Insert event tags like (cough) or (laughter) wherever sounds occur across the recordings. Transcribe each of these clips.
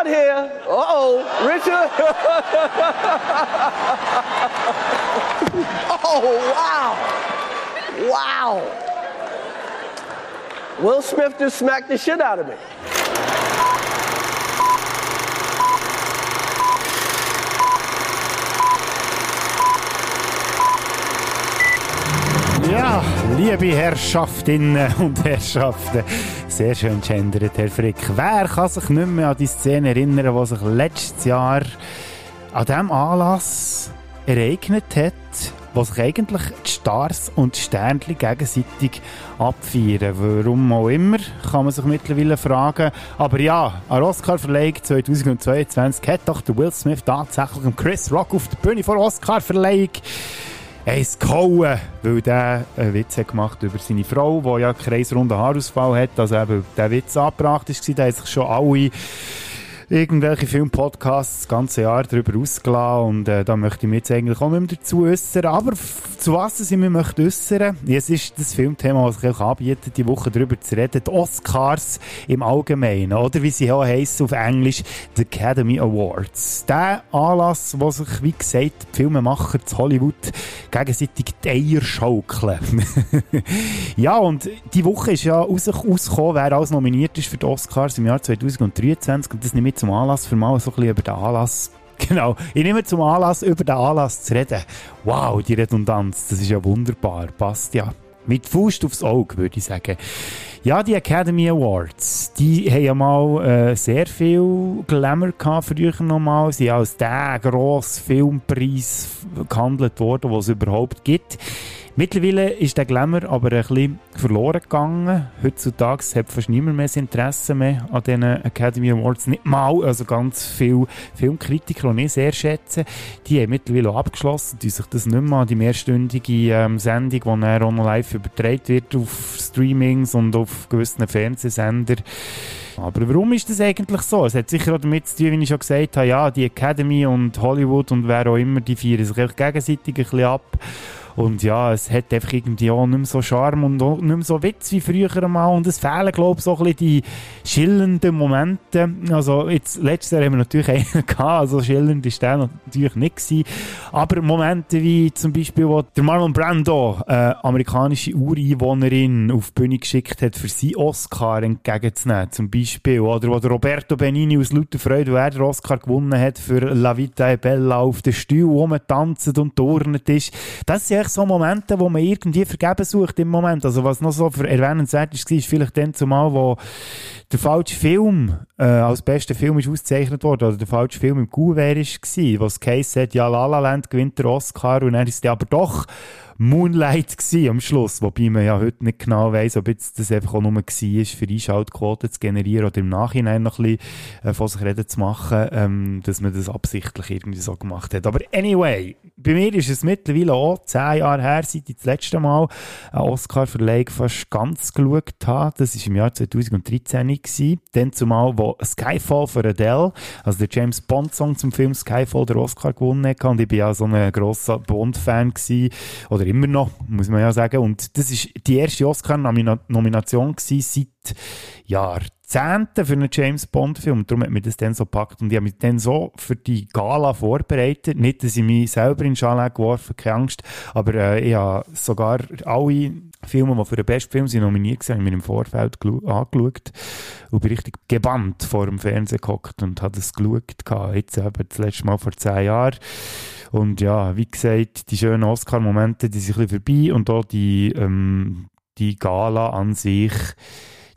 out here. Uh-oh, Richard. (laughs) oh, wow. Wow. Will Smith just smacked the shit out of me. Ja, liebe Herrschaftinnen äh, und Herrschaften, sehr schön gendert, Herr Frick. Wer kann sich nicht mehr an die Szene erinnern, die sich letztes Jahr an diesem Anlass ereignet hat, wo sich eigentlich die Stars und die Sternchen gegenseitig abfeiern. Warum auch immer, kann man sich mittlerweile fragen. Aber ja, an Oscar-Verleihung 2022 hat doch Will Smith tatsächlich Chris Rock auf der Bühne vor Oscar-Verleihung eins gehauen, weil der einen Witz hat gemacht über seine Frau, die ja kreisrunden Haarausfall hat. Also eben, der Witz angebracht ist, da haben sich schon alle irgendwelche Filmpodcasts das ganze Jahr darüber ausgelassen und äh, da möchte ich mich jetzt eigentlich auch nicht mehr dazu äußern. Aber zu was ich mich möchte äußern, es ist das Filmthema, was ich euch anbiete, die Woche darüber zu reden, die Oscars im Allgemeinen, oder wie sie auch heissen auf Englisch, die Academy Awards. Der Anlass, wo sich, wie gesagt, die Filmemacher zu Hollywood gegenseitig die Eier schaukeln. (laughs) ja, und die Woche ist ja rausgekommen, wer alles nominiert ist für die Oscars im Jahr 2023 und das ich zum Anlass, für mal so ein bisschen über den Anlass (laughs) Genau, ich nehme zum Anlass, über den Anlass zu reden. Wow, die Redundanz, das ist ja wunderbar, passt ja. Mit Faust aufs Auge, würde ich sagen. Ja, die Academy Awards, die haben ja mal äh, sehr viel Glamour gehabt, früher nochmal. Sie sind als der grosse Filmpreis gehandelt worden, den es überhaupt gibt. Mittlerweile ist der Glamour aber ein bisschen verloren gegangen. Heutzutage hat fast niemand mehr Interesse mehr an diesen Academy Awards. Nicht mal, also ganz viele Filmkritiker, die ich sehr schätze, die haben mittlerweile abgeschlossen, die sich das nicht mehr an die mehrstündige ähm, Sendung, die dann auch noch live übertragen wird auf Streamings und auf gewissen Fernsehsender. Aber warum ist das eigentlich so? Es hat sicher auch damit zu tun, wie ich schon gesagt habe, ja, die Academy und Hollywood und wer auch immer, die feiern sich gegenseitig ein bisschen ab. Und ja, es hat einfach irgendwie auch nicht mehr so Charme und auch nicht mehr so Witz wie früher einmal. Und es fehlen, glaube ich, so ein bisschen die schillernden Momente. Also, jetzt, letztes Jahr haben wir natürlich (laughs) einen gehabt, also schillernd ist der natürlich nicht gewesen. Aber Momente wie zum Beispiel, wo der Marlon Brando, äh, amerikanische Ureinwohnerin, auf die Bühne geschickt hat, für sie Oscar entgegenzunehmen, zum Beispiel. Oder wo der Roberto Benini aus lauter Freude, wo er den Oscar gewonnen hat, für La Vita e Bella auf den Stuhl rumtanzt und turnet ist. Das sind so Momente, wo man irgendwie vergeben sucht im Moment. Also was noch so erwähnenswert ist, ist vielleicht dann zumal, wo der falsche Film äh, als bester Film ist ausgezeichnet worden, oder der falsche Film im Kuvert war, es geheißen hat, ja, La La Land gewinnt der Oscar und dann ist der aber doch Moonlight gewesen am Schluss, wobei man ja heute nicht genau weiss, ob jetzt das einfach auch nur war, für Einschaltquoten zu generieren oder im Nachhinein noch ein bisschen äh, von sich reden zu machen, ähm, dass man das absichtlich irgendwie so gemacht hat. Aber anyway, bei mir ist es mittlerweile auch zehn Jahre her, seit ich das letzte Mal einen Oscar-Verleih fast ganz geschaut habe. Das war im Jahr 2013 gewesen. Dann zumal, wo Skyfall für Adele, also der James Bond-Song zum Film Skyfall, der Oscar gewonnen hat. Und ich bin ja so ein grosser Bond-Fan gewesen, oder immer noch, muss man ja sagen. Und das ist die erste Oscar-Nomination seit Jahrzehnten für einen James Bond-Film. Darum hat mich das dann so gepackt. Und ich habe mich dann so für die Gala vorbereitet. Nicht, dass ich mich selber in Chalet geworfen keine Angst. Aber äh, ich habe sogar alle Filme, die für den besten Film sind nominiert waren, mir im Vorfeld angeschaut und bin richtig gebannt vor dem Fernsehen gehockt und habe das geschaut. Jetzt eben das letzte Mal vor zehn Jahren. Und ja, wie gesagt, die schönen Oscar-Momente, die sind ein bisschen vorbei und auch die, ähm, die Gala an sich,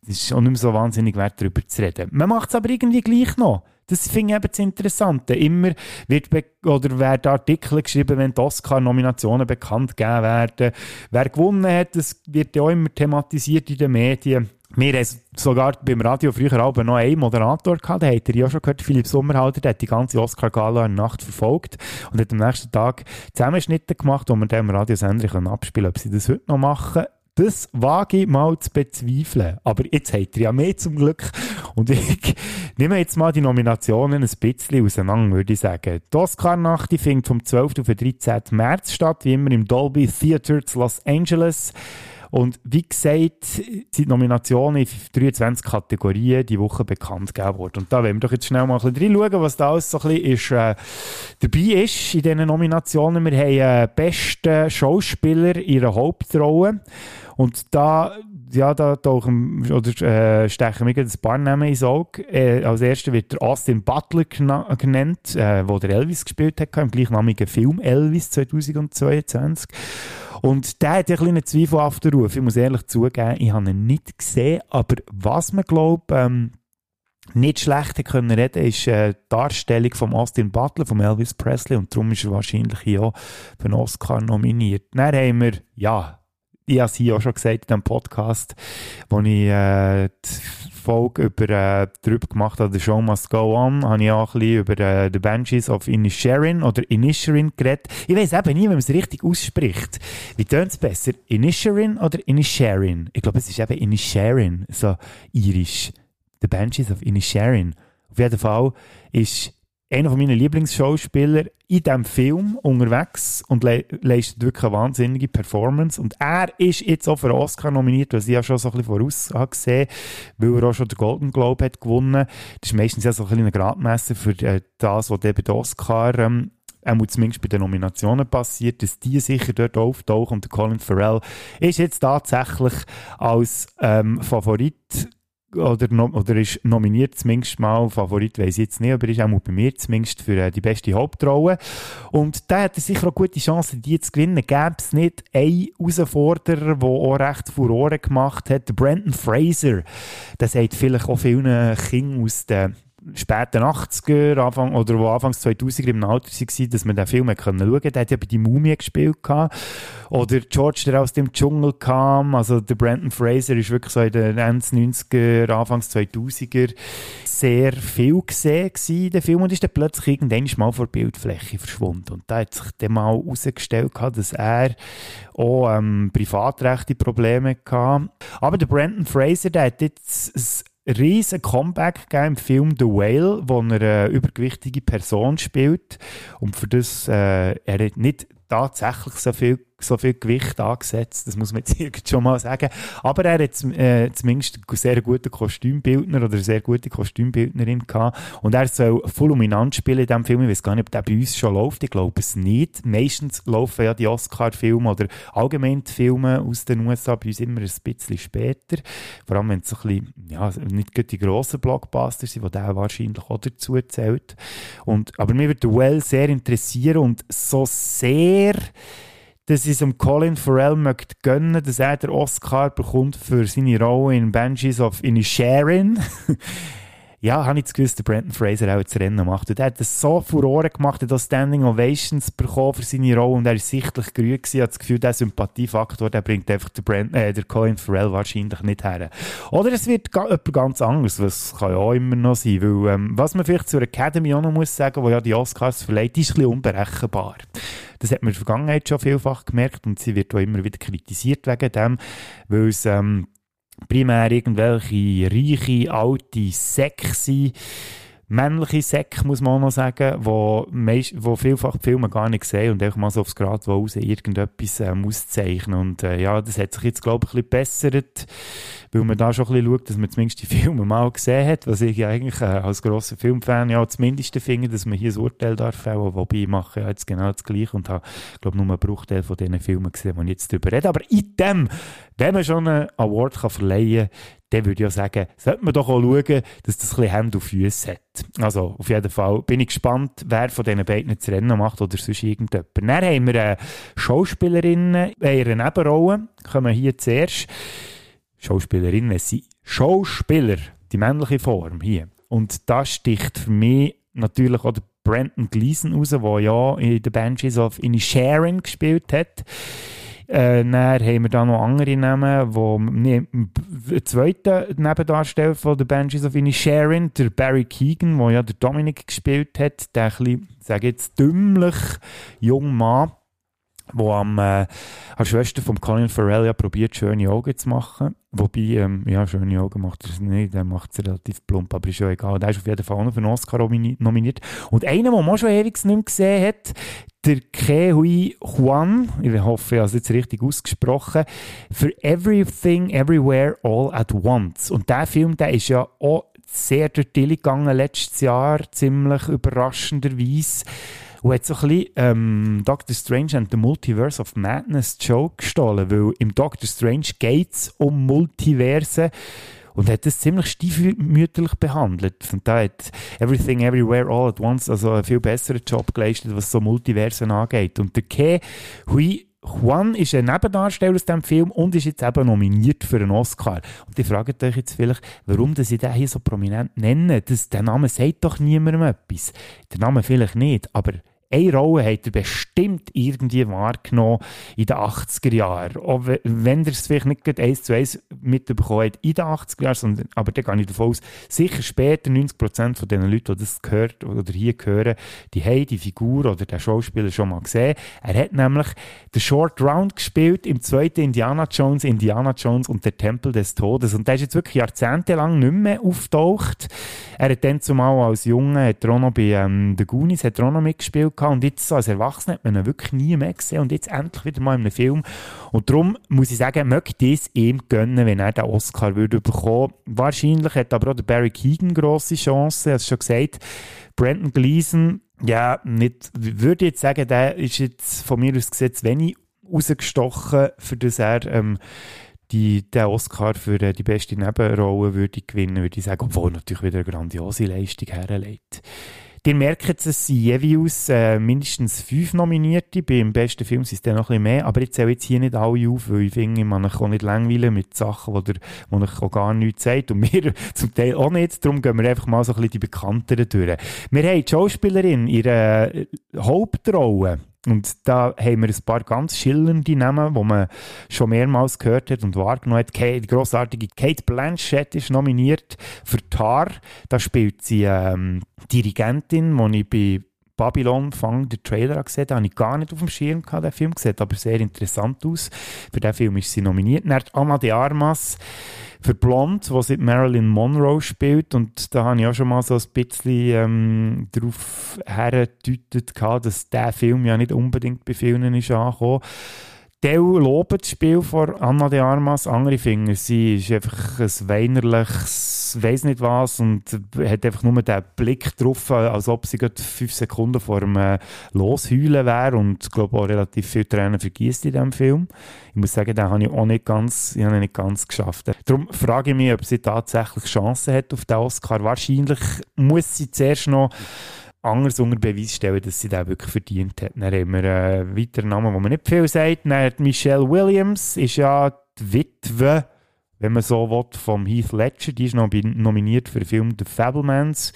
es ist auch nicht mehr so wahnsinnig wert, darüber zu reden. Man macht es aber irgendwie gleich noch. Das finde ich eben das Interessante. Immer wird oder werden Artikel geschrieben, wenn die Oscar-Nominationen bekannt gegeben werden. Wer gewonnen hat, das wird ja auch immer thematisiert in den Medien. Wir haben sogar beim Radio früher auch noch einen Moderator gehabt, den habt ihr ja schon gehört, Philipp Sommerhalter, der hat die ganze Oscar-Gala in Nacht verfolgt und hat am nächsten Tag Zusammenschnitte gemacht, wo man dem Radiosender abspielen kann. Ob sie das heute noch machen, das wage ich mal zu bezweifeln. Aber jetzt habt ihr ja mehr zum Glück. Und ich (laughs) nehme jetzt mal die Nominationen ein bisschen auseinander, würde ich sagen. Die Oscar-Nacht findet vom 12. auf den 13. März statt, wie immer im Dolby Theatre zu Los Angeles. Und wie gesagt, sind Nominationen in 23 Kategorien die Woche bekannt gegeben worden. Und da wollen wir doch jetzt schnell mal ein bisschen reinschauen, was da alles so ein bisschen ist, äh, dabei ist in diesen Nominationen. Wir haben äh, besten Schauspieler in ihrer Hauptrolle. Und da ja, da tauchen, oder, äh, stechen mir ein paar Namen ins Auge. Äh, als erster wird der Austin Butler genannt, äh, wo der Elvis gespielt hat, im gleichnamigen Film Elvis 2022. Und der hat ein bisschen zweifelhaften Ruf. Ich muss ehrlich zugeben, ich habe ihn nicht gesehen, aber was man glaubt, ähm, nicht schlecht können reden, ist äh, die Darstellung von Austin Butler, von Elvis Presley, und darum ist er wahrscheinlich hier für einen Oscar nominiert. Dann haben wir, ja, ich habe es hier auch schon gesagt in diesem Podcast, wo ich äh, die Folge über, äh, darüber gemacht habe, The Show Must Go On, habe ich auch ein bisschen über äh, The Banshees of Inisherin oder Inisherin geredet. Ich weiß eben nie, wenn man es richtig ausspricht. Wie tönt es besser? Inisherin oder Inisherin? Ich glaube, es ist eben Inisherin, so irisch. The Banshees of Inisherin. Auf jeden Fall ist einer von meinen Lieblingsschauspieler in diesem Film unterwegs und le leistet wirklich eine wahnsinnige Performance. Und er ist jetzt auch für Oscar nominiert, was ich ja schon so ein bisschen voraus habe gesehen, weil er auch schon den Golden Globe hat gewonnen. Das ist meistens ja so ein bisschen ein Gradmesser für äh, das, was der bei den Oscar ähm, auch zumindest bei den Nominationen passiert, dass die sicher dort auftauchen. Und Colin Farrell ist jetzt tatsächlich als ähm, Favorit oder, oder ist nominiert zumindest mal, Favorit weiß ich jetzt nicht, aber ist auch bei mir zumindest für äh, die beste Hauptrolle. Und da hat er sicher auch gute Chancen, die zu gewinnen. Gäbe es nicht einen Herausforderer, der auch recht Furore gemacht hat, Brandon Fraser. Der sagt vielleicht auch vielen Kindern aus den späten 80er, Anfang, oder wo Anfangs 2000er im Alter waren, dass man den Film schauen konnte. Der hat ja bei «Die Mumie» gespielt. Gehabt. Oder George, der aus dem Dschungel kam. Also der Brandon Fraser ist wirklich so in den Ende 90er, Anfangs 2000er sehr viel gesehen in dem Film und ist dann plötzlich irgendwann mal vor der Bildfläche verschwunden. Und da hat sich dann mal herausgestellt, dass er auch ähm, privatrechte Probleme hatte. Aber der Brandon Fraser, der hat jetzt riesen Comeback gegeben im Film The Whale, wo er eine übergewichtige Person spielt. Und für das, äh, er hat nicht tatsächlich so viel so viel Gewicht angesetzt, das muss man jetzt (laughs) schon mal sagen. Aber er hat äh, zumindest einen sehr guten Kostümbildner oder eine sehr gute Kostümbildnerin gehabt. Und er soll fulminant spielen in diesem Film. Ich weiß gar nicht, ob der bei uns schon läuft. Ich glaube es nicht. Meistens laufen ja die Oscar-Filme oder allgemein die Filme aus den USA bei uns immer ein bisschen später. Vor allem, wenn es so ein bisschen, ja, nicht die grossen Blockbuster sind, die der wahrscheinlich auch dazu zählt. Und, aber mir würde Well sehr interessieren und so sehr dass ich es um Colin Farrell möchte gönnen, dass er den Oscar bekommt für seine Rolle in Banshees of Inisherin. (laughs) ja, habe ich das gewusst, der Brandon Fraser auch das Rennen macht. Und er hat das so Furore gemacht, er hat Standing Ovations bekommen für seine Rolle und er ist sichtlich gerührt gewesen, hat das Gefühl, der Sympathiefaktor, der bringt einfach der, Brand, äh, der Colin Farrell wahrscheinlich nicht her. Oder es wird ga, jemand ganz anderes, was kann ja auch immer noch sein, weil, ähm, was man vielleicht zur Academy auch noch muss sagen, wo ja die Oscars verleiht, ist ein bisschen unberechenbar. Das hat man in der Vergangenheit schon vielfach gemerkt und sie wird auch immer wieder kritisiert wegen dem, weil es ähm, primär irgendwelche reiche, alte sind, männliche Säcke, muss man auch noch sagen, wo, meist, wo vielfach die Filme gar nicht sehen und einfach mal so aufs Grad raus irgendetwas ähm, auszeichnen. Und äh, ja, das hat sich jetzt, glaube ich, ein bisschen bessert weil man da schon ein bisschen schaut, dass man zumindest die Filme mal gesehen hat, was ich eigentlich äh, als grosser Filmfan ja zumindest finde, dass man hier ein Urteil darf fällen, wobei ich mache ja jetzt genau das Gleiche und habe, glaube nur einen Bruchteil von diesen Filmen gesehen, die ich jetzt darüber rede. Aber in dem, wenn man schon einen Award kann verleihen kann, dann würde ich ja sagen, sollte man doch auch schauen, dass das ein bisschen Hände und Füße hat. Also, auf jeden Fall bin ich gespannt, wer von diesen beiden das Rennen macht oder sonst irgendjemand. Dann haben wir eine Schauspielerin in ihrer Nebenrolle, kommen hier zuerst. Schauspielerin, es sind Schauspieler, die männliche Form hier. Und das sticht für mich natürlich auch Brandon Gleason raus, der ja in The Banshees of Inisherin gespielt hat. Äh, dann haben wir da noch andere Namen, wo nee, der zweite Nebendarsteller von The Banshees of Inisherin, der Barry Keegan, der ja der Dominic gespielt hat, der ein bisschen, sage jetzt, dümmlich junger Mann, wo am äh, als Schwester von Colin Farrell ja probiert, schöne Augen zu machen. Wobei, ähm, ja, schöne Augen macht er es nicht, der macht es relativ plump, aber ist ja egal. Der ist auf jeden Fall auch noch für einen Oscar nominiert. Und einer, den man schon ewig nicht mehr gesehen hat, der Ke Hui Huan, ich hoffe, ich habe es jetzt richtig ausgesprochen, für Everything, Everywhere, All at Once. Und der Film, der ist ja auch sehr durch die gegangen letztes Jahr, ziemlich überraschenderweise. Und hat so ein bisschen ähm, Doctor Strange and the Multiverse of Madness Joke gestohlen, weil im Doctor Strange geht es um Multiversen und hat das ziemlich stiefmütterlich behandelt. Und da hat Everything Everywhere All at Once also einen viel besseren Job geleistet, was so Multiversen angeht. Und der Ke Hui Juan ist ein Nebendarsteller aus diesem Film und ist jetzt eben nominiert für einen Oscar. Und ihr fragt euch jetzt vielleicht, warum sie den hier so prominent nennen. Das, der Name sagt doch niemandem etwas. Der Name vielleicht nicht, aber eine Rolle hat er bestimmt irgendwie wahrgenommen in den 80er Jahren. Auch wenn er es vielleicht nicht eins zu eins mitbekommen hat in den 80er Jahren, sondern, aber da gehe ich davon aus, sicher später 90% von den Leuten, die das gehört oder hier hören, die haben die Figur oder den Schauspieler schon mal gesehen. Er hat nämlich den Short Round gespielt im zweiten Indiana Jones, Indiana Jones und der Tempel des Todes. Und der ist jetzt wirklich jahrzehntelang nicht mehr auftaucht. Er hat dann zumal als Junge, hat er auch noch bei ähm, The Goonies, hat auch noch mitgespielt gehabt. Und jetzt als Erwachsener hat man ihn wirklich nie mehr gesehen. Und jetzt endlich wieder mal in einem Film. Und darum muss ich sagen, möchte ich es ihm gönnen, wenn er den Oscar würde bekommen. Wahrscheinlich hat aber auch der Barry Keegan grosse Chancen. Habe es schon gesagt. Brandon Gleason, ja, nicht, würde jetzt sagen, der ist jetzt von mir aus gesehen wenig rausgestochen, für das er ähm, die, den Oscar für äh, die beste Nebenrolle würde gewinnen, würde ich sagen, obwohl natürlich wieder eine grandiose Leistung herlegt. Ihr merkt, es sind jeweils äh, mindestens fünf Nominierte. Beim besten Film sind es dann noch ein bisschen mehr. Aber ich zähle jetzt hier nicht alle auf, weil ich finde, man kann nicht langweilen mit Sachen, die euch gar nichts sagt. Und mir (laughs) zum Teil auch nicht. Darum gehen wir einfach mal so ein bisschen die bekannteren durch. Wir haben die Schauspielerin, ihre äh, Hauptrolle und da haben wir ein paar ganz schillernde Namen, die man schon mehrmals gehört hat und wahrgenommen hat. Die grossartige Kate Blanchett ist nominiert für Tar. Da spielt sie ähm, Dirigentin, die ich bei Babylon Fang den Trailer gesehen habe, habe ich gar nicht auf dem Schirm gehabt, den Film. Sieht aber sehr interessant aus. Für den Film ist sie nominiert. Dann Anna de Armas für Blond, wo sie Marilyn Monroe spielt. Und da habe ich auch schon mal so ein bisschen ähm, darauf hergedeutet, dass der Film ja nicht unbedingt bei vielen ist angekommen. Teil loben das Spiel von Anna de Armas, andere finden, sie ist einfach ein weinerliches, weiß nicht was und hat einfach nur den Blick drauf, als ob sie gerade fünf Sekunden vor dem äh, Losheulen wäre und ich glaube auch relativ viel Tränen vergisst in diesem Film. Ich muss sagen, den habe ich auch nicht ganz, ich habe nicht ganz geschafft. Darum frage ich mich, ob sie tatsächlich Chancen hat auf den Oscar. Wahrscheinlich muss sie zuerst noch anders unter Beweis stellen, dass sie den wirklich verdient hat. Dann haben wir einen weiteren Namen, wo man nicht viel sagt. Dann Michelle Williams ist ja die Witwe, wenn man so will, vom Heath Ledger. Die ist noch nominiert für den Film The Fablemans.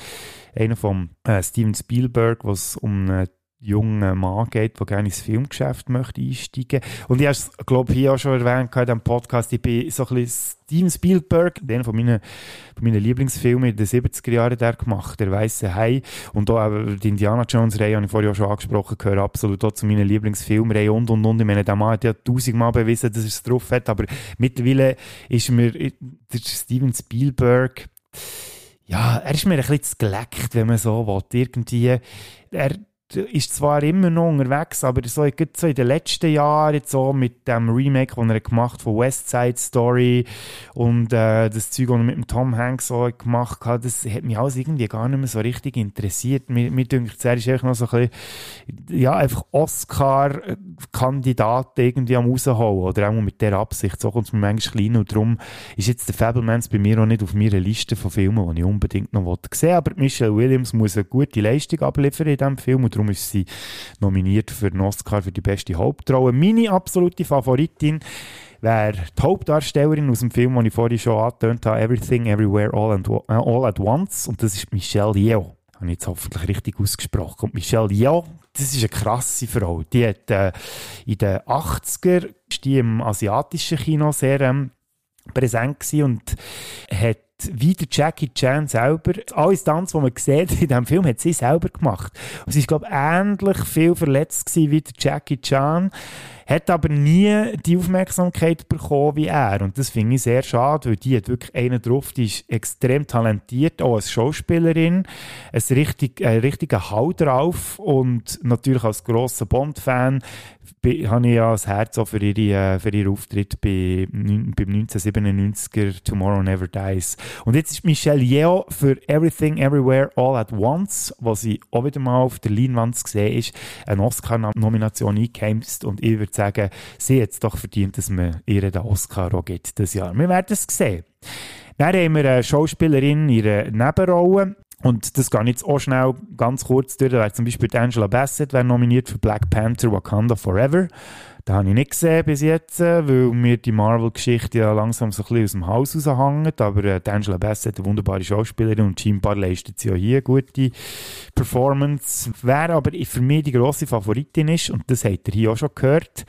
Einer von äh, Steven Spielberg, was um eine jungen Mann geht, der gerne ins Filmgeschäft möchte einsteigen Und ich habe es, glaube ich, hier auch schon erwähnt in diesem Podcast, ich bin so ein bisschen Steven Spielberg, den von meinen, von meinen Lieblingsfilmen in den 70er Jahren der gemacht, der weiße Hai. Und auch die Indiana Jones-Reihe, habe ich vorher schon angesprochen, gehört absolut auch zu meinen Lieblingsfilmreihen und, und, und. Ich meine, der Mann hat ja tausendmal bewiesen, dass er es drauf hat, aber mittlerweile ist mir der Steven Spielberg, ja, er ist mir ein bisschen zu geleckt, wenn man so will. Irgendwie, er, ist zwar immer noch unterwegs, aber so, so in den letzten Jahren, so mit dem Remake, den er gemacht von West Side Story und äh, das Zeug, das er mit dem Tom Hanks so gemacht hat, das hat mich alles irgendwie gar nicht mehr so richtig interessiert. Mir, mir denkt, er ist einfach noch so ein bisschen, ja, einfach Oscar-Kandidat irgendwie am rausholen oder auch mit der Absicht. So kommt es mir manchmal klein und darum ist jetzt der Fablemans bei mir auch nicht auf meiner Liste von Filmen, die ich unbedingt noch sehen. Aber Michelle Williams muss eine gute Leistung abliefern in diesem Film und darum ist sie nominiert für den Oscar für die beste Hauptrolle. Meine absolute Favoritin wäre die Hauptdarstellerin aus dem Film, den ich vorhin schon angetönt habe, Everything, Everywhere, All, and, All at Once. Und das ist Michelle Yeoh. Habe ich jetzt hoffentlich richtig ausgesprochen. Und Michelle Yeoh, das ist eine krasse Frau. Die hat äh, in den 80er die im asiatischen Kino sehr ähm, präsent und hat wie der Jackie Chan selber, alle Stunts, die man sieht in diesem Film, hat sie selber gemacht. Und sie ist, glaube ich, ähnlich viel verletzt wie der Jackie Chan hat aber nie die Aufmerksamkeit bekommen wie er. Und das finde ich sehr schade, weil die hat wirklich einen drauf, die ist extrem talentiert, auch als Schauspielerin, ein richtig, ein richtiger Hau drauf und natürlich als grosser Bond-Fan habe ich ja das Herz auch für, ihre, äh, für ihren Auftritt bei, beim 1997er Tomorrow Never Dies. Und jetzt ist Michelle Yeoh für Everything Everywhere All at Once, was sie auch wieder mal auf der Leinwand gesehen ist, eine Oscar-Nomination eingekämpft und ich würde sagen, sie hat es doch verdient, dass man ihr den Oscar auch gibt dieses Jahr. Wir werden es sehen. Dann haben wir eine Schauspielerin in ihrer Nebenrolle. Und das geht jetzt auch schnell ganz kurz durch. Da wäre zum Beispiel Angela Bassett wäre nominiert für Black Panther Wakanda Forever. Da habe ich nicht gesehen bis jetzt, äh, weil mir die Marvel-Geschichte ja langsam so ein bisschen aus dem Haus raushängt. Aber äh, Angela Bassett, eine wunderbare Schauspielerin und scheinbar leistet sie auch hier eine gute Performance. Wer aber für mich die grosse Favoritin ist, und das habt ihr hier auch schon gehört,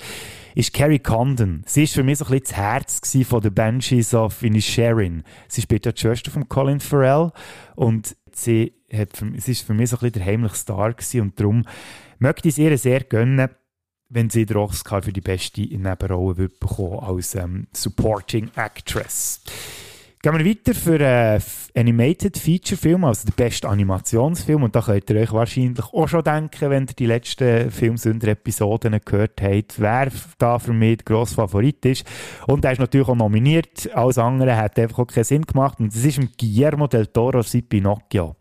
ist Carrie Condon. Sie ist für mich so ein bisschen das Herz von den Banshees of Inisherin. Sie spielt ja die Schwester von Colin Farrell und sie, hat für, sie ist für mich so ein bisschen der heimliche Star gewesen und darum möchte ich es ihr sehr gönnen, wenn sie den Oscar für die beste Nebenrolle wird bekommen als ähm, Supporting Actress. Gehen wir weiter für einen Animated Feature Film, also der beste Animationsfilm. Und da könnt ihr euch wahrscheinlich auch schon denken, wenn ihr die letzten Filmsünder-Episoden gehört habt, wer da für mich der grosse Favorit ist. Und er ist natürlich auch nominiert. Alles andere hat einfach auch keinen Sinn gemacht. Und das ist Guillermo del Toro sein Pinocchio.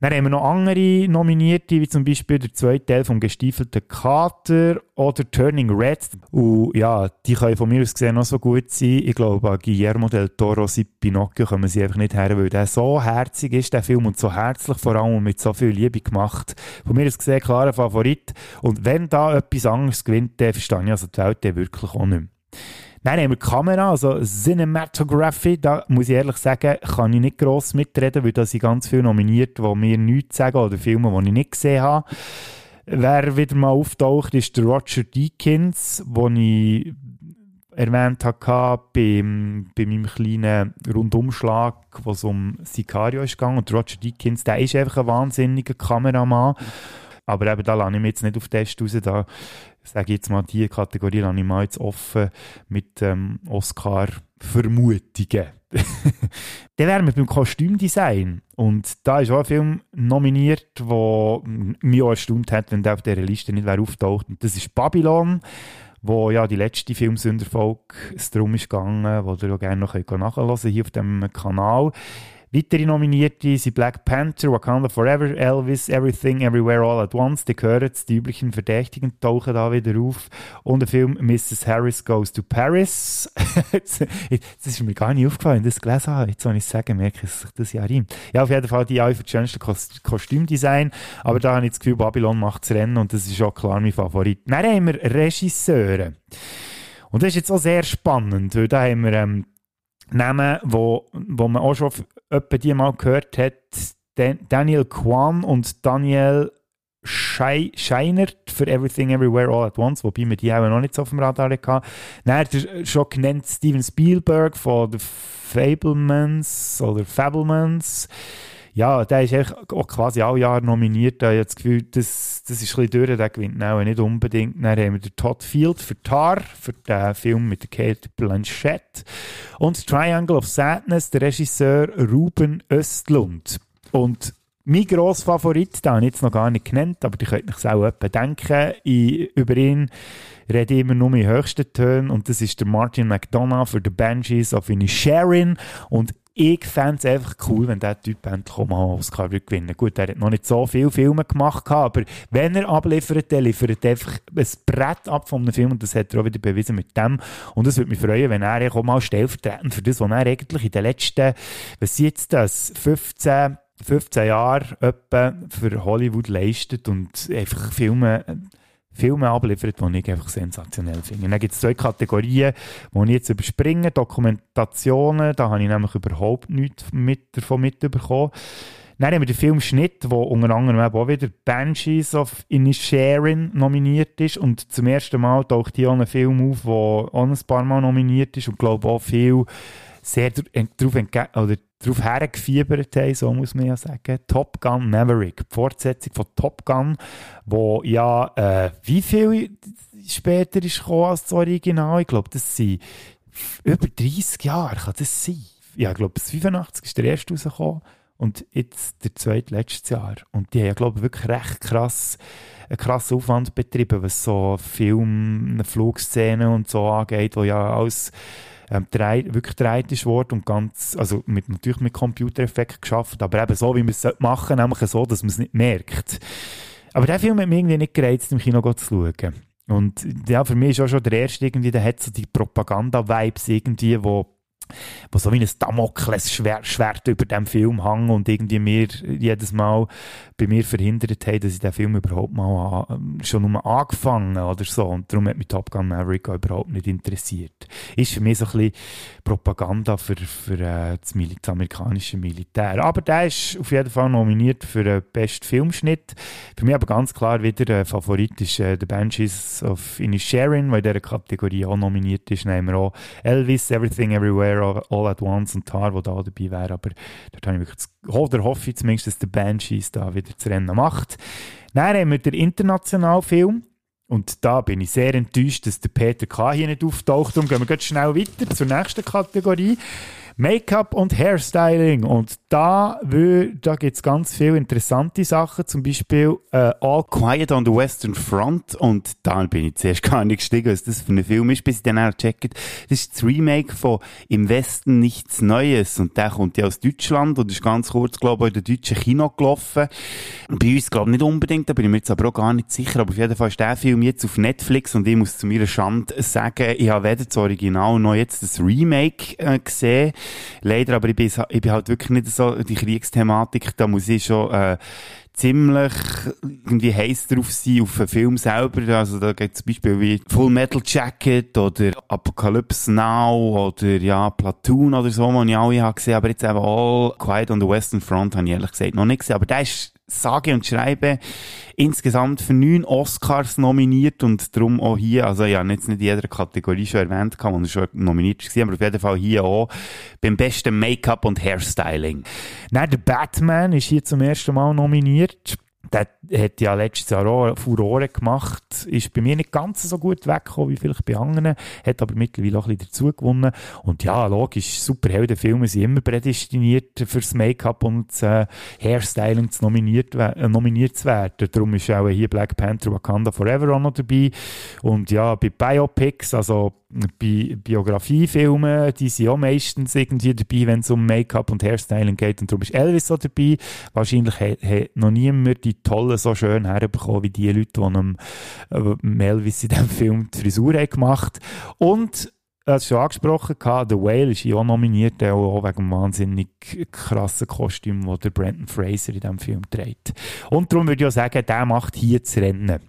Dann haben wir noch andere Nominierte, wie zum Beispiel der zweite Teil vom gestiefelten Kater oder Turning Red. Und ja, die können von mir aus gesehen noch so gut sein. Ich glaube, an Guillermo del Toro, sein Pinocchio, kommen sie einfach nicht her, weil der so herzig ist, der Film, und so herzlich vor allem und mit so viel Liebe gemacht. Von mir aus gesehen, klarer Favorit. Und wenn da etwas anderes gewinnt, dann verstehe ich also die Welt wirklich auch nicht mehr. Dann haben wir Kamera, also Cinematography. Da muss ich ehrlich sagen, kann ich nicht gross mitreden, weil da sind ganz viele nominiert, die mir nichts sagen oder Filme, die ich nicht gesehen habe. Wer wieder mal auftaucht, ist der Roger Deakins, den ich erwähnt hatte beim, bei meinem kleinen Rundumschlag, wo es um Sicario ist gegangen. Und Roger Deakins, der ist einfach ein wahnsinniger Kameramann. Aber eben, da lasse ich mich jetzt nicht auf Test raus. Da sage ich jetzt mal, die Kategorie lasse ich mal jetzt offen mit ähm, Oscar-Vermutungen. (laughs) Dann wären wir beim Kostümdesign. Und da ist auch ein Film nominiert, der mich auch erstaunt hat, wenn der auf dieser Liste nicht wäre auftaucht. Und das ist Babylon wo ja die letzte Filmsünderfolge darum ist gegangen, wo ihr auch gerne noch nachhören könnt, hier auf dem Kanal. Weitere Nominierte sind Black Panther, Wakanda Forever, Elvis, Everything, Everywhere, All at Once. Die gehören Die üblichen Verdächtigen tauchen da wieder auf. Und der Film Mrs. Harris Goes to Paris. (laughs) das ist mir gar nicht aufgefallen, das gelesen habe. Jetzt soll ich sagen, merke ich, dass sich das ja reimt. Ja, auf jeden Fall die auch für das schönste Kostümdesign. Aber da habe ich das Gefühl, Babylon macht das Rennen und das ist auch klar mein Favorit. Dann haben wir Regisseure. Und das ist jetzt auch sehr spannend, weil da haben wir ähm, Namen, wo, wo man auch schon etwa die mal gehört hat, Daniel Kwan und Daniel Scheinert für Everything Everywhere All at Once, wobei wir die auch noch nicht so auf dem Radar hatten. Dann schon genannt Steven Spielberg von The Fablemans oder Fablemans ja, der ist auch quasi alle Jahre nominiert. Da habe ich das Gefühl, das, das ist ein bisschen durch, der gewinnt auch nicht unbedingt. Dann haben wir den Todd Field für Tar, für den Film mit der Kate Blanchett. Und Triangle of Sadness, der Regisseur Ruben Östlund. Und mein grosser Favorit, den habe ich jetzt noch gar nicht genannt, aber ihr könnt euch auch etwa denken, ich, über ihn rede ich immer nur in höchsten Tönen und das ist der Martin McDonough für The Banshees of Inisherin und ich fände es einfach cool, wenn der Typ endlich mal einen Oscar gewinnen Gut, er hat noch nicht so viele Filme gemacht, aber wenn er abliefert, dann liefert er einfach ein Brett ab von einem Film und das hat er auch wieder bewiesen mit dem. Und es würde mich freuen, wenn er auch mal stellvertretend für das, was er eigentlich in den letzten, was jetzt das, 15 15 Jahre etwa für Hollywood leistet und einfach Filme Filme abliefert, die ich einfach sensationell finde. Dann gibt es zwei Kategorien, die ich jetzt überspringe. Dokumentationen, da habe ich nämlich überhaupt nichts mit, davon mitbekommen. Dann haben wir den Film Schnitt, wo unter anderem auch wieder Banshees of Inisherin nominiert ist. Und zum ersten Mal taucht hier auch ein Film auf, der auch ein paar Mal nominiert ist und glaube auch viel sehr darauf oder darauf hergefiebert haben, so muss man ja sagen. Top Gun Maverick, die Fortsetzung von Top Gun, wo ja, äh, wie viel später ist gekommen als das Original? Ich glaube, das sind über 30 Jahre, kann das sein? Ja, ich glaube, das 85 ist der erste rausgekommen und jetzt der zweite letztes Jahr. Und die haben, glaube ich, wirklich recht krass, einen krassen Aufwand betrieben, was so Film, Flugszenen und so angeht, wo ja alles ähm, drei, wirklich dreht ist worden und ganz, also mit, natürlich mit Computereffekt geschafft, aber eben so, wie man es machen nämlich so, dass man es nicht merkt. Aber der Film hat mich irgendwie nicht gereizt, im Kino zu schauen. Und ja, für mich ist auch schon der erste irgendwie, der hat so die Propaganda-Vibes irgendwie, wo wo so wie ein Damoklesschwert über dem Film hängt und irgendwie mir jedes Mal bei mir verhindert hat, dass ich den Film überhaupt mal schon nur angefangen oder so. Und darum hat mich Top Gun Maverick auch überhaupt nicht interessiert. Ist für mich so ein bisschen Propaganda für, für äh, das, Mil das amerikanische Militär. Aber der ist auf jeden Fall nominiert für den besten Filmschnitt. Für mich aber ganz klar wieder der Favorit ist äh, The Banshees of Inisherin, weil in dieser Kategorie auch nominiert ist. Nehmen wir auch Elvis, Everything Everywhere, All at Once und Tar, wo da dabei wäre. Aber dort habe ich wirklich oder hoffe ich zumindest, dass der Banshees da wieder zu Rennen macht. Dann haben wir den internationalen Film. Und da bin ich sehr enttäuscht, dass der Peter K. hier nicht auftaucht. Darum gehen wir schnell weiter zur nächsten Kategorie. Make-up und Hairstyling. Und da, da gibt es ganz viele interessante Sachen. Zum Beispiel äh, All Quiet on the Western Front. Und da bin ich zuerst (laughs) gar nicht gestiegen, was das für ein Film ist, bis ich dann auch checkt. Das ist das Remake von Im Westen nichts Neues. Und der kommt ja aus Deutschland und ist ganz kurz, glaube ich, in der deutschen Kino gelaufen. Bei uns, glaube ich, nicht unbedingt, da bin ich mir jetzt aber auch gar nicht sicher. Aber auf jeden Fall ist der Film jetzt auf Netflix und ich muss zu meiner Schande sagen, ich habe weder das Original noch jetzt das Remake äh, gesehen. Leider, aber ich bin, ich bin halt wirklich nicht so, die Kriegsthematik, da muss ich schon, äh, ziemlich irgendwie heiß drauf sein auf den Film selber. Also da geht zum Beispiel wie Full Metal Jacket oder Apocalypse Now oder ja Platoon oder so, die ich alle habe gesehen. Aber jetzt eben All Quiet on the Western Front habe ich ehrlich gesagt noch nicht gesehen. Aber der ist sage und schreibe insgesamt für neun Oscars nominiert und darum auch hier, also ja, jetzt nicht in jeder Kategorie schon erwähnt, kann man schon nominiert war, aber auf jeden Fall hier auch beim besten Make-up und Hairstyling. Nein, der Batman ist hier zum ersten Mal nominiert der hat ja letztes Jahr auch Furore gemacht, ist bei mir nicht ganz so gut weggekommen wie vielleicht bei anderen, hat aber mittlerweile auch ein bisschen dazu gewonnen. Und ja, logisch, Superheldenfilme sind immer prädestiniert fürs Make-up und das äh, Hairstyling zu nominiert, äh, nominiert zu werden. Darum ist auch hier Black Panther Wakanda Forever auch noch dabei. Und ja, bei Biopics, also bei Biografiefilmen, die sind auch meistens irgendwie dabei, wenn es um Make-up und Hairstyling geht. Und darum ist Elvis auch dabei. Wahrscheinlich hat, noch niemand die Tolle so schön herbekommen wie die Leute, die einem, äh, Elvis in diesem Film die Frisur haben gemacht Und das schon angesprochen, The Whale ist ja auch nominiert, auch wegen dem wahnsinnig krassen Kostüm, das der Brandon Fraser in diesem Film trägt. Und darum würde ich auch sagen, der macht hier das Rennen.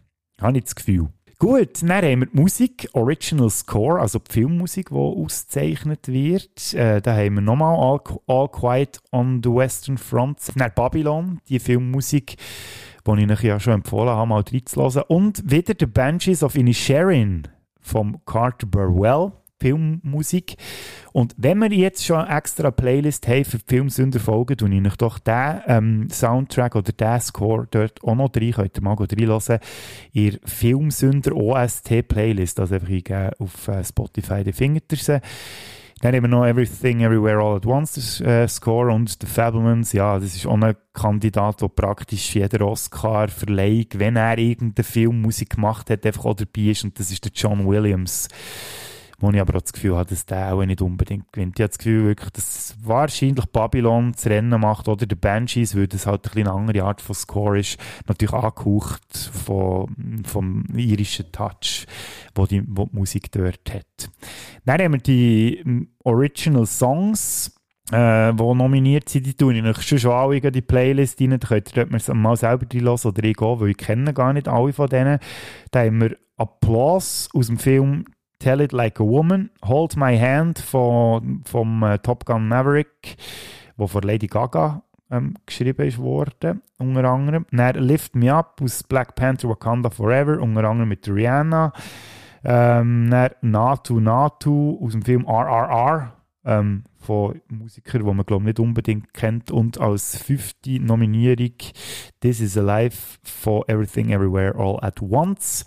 Habe ich das Gefühl. Gut, dann haben wir die Musik, Original Score, also die Filmmusik, die ausgezeichnet wird. Äh, da haben wir nochmal All, All Quiet on the Western Front. Dann Babylon, die Filmmusik, die ich euch ja schon empfohlen habe, mal reinzuhören. Und wieder The Banshees of Inisherin vom Carter Burwell. Filmmusik. Und wenn wir jetzt schon eine extra Playlist haben für Filmsünderfolgen, tue ich euch doch den ähm, Soundtrack oder den Score dort auch noch rein, könnt ihr mal reinhören, ihr Filmsünder OST Playlist, also einfach eingeben auf äh, Spotify, die findet ihr sie. Dann haben wir noch Everything Everywhere All at Once, der äh, Score und The Fablemans. Ja, das ist auch ein Kandidat, der praktisch jeder Oscar-Verleihung, wenn er irgendeine Filmmusik gemacht hat, einfach auch dabei ist. Und das ist der John Williams wo ich aber auch das Gefühl habe, dass der auch nicht unbedingt gewinnt. Ich habe das Gefühl wirklich, dass wahrscheinlich Babylon das Rennen macht oder der Banshees, weil das halt eine andere Art von Score ist, natürlich angehaucht von, vom irischen Touch, wo die, wo die Musik dort hat. Dann haben wir die hm, Original Songs, äh, die nominiert sind, die tue ich euch schon, alle in die Playlist rein, da könnt ihr dort mal selber reinhören oder ich gehen, weil ich kenne gar nicht alle von denen. Da haben wir Applaus aus dem Film Tell It Like a Woman, Hold My Hand von, vom äh, Top Gun Maverick, wo von Lady Gaga ähm, geschrieben ist worden, unter anderem. Dann Lift Me Up aus Black Panther Wakanda Forever, unter anderem mit Rihanna. Ähm, dann Natu Natu aus dem Film RRR, ähm, von Musikern, die man glaube nicht unbedingt kennt. Und als fünfte Nominierung This is Alive for Everything Everywhere All at Once.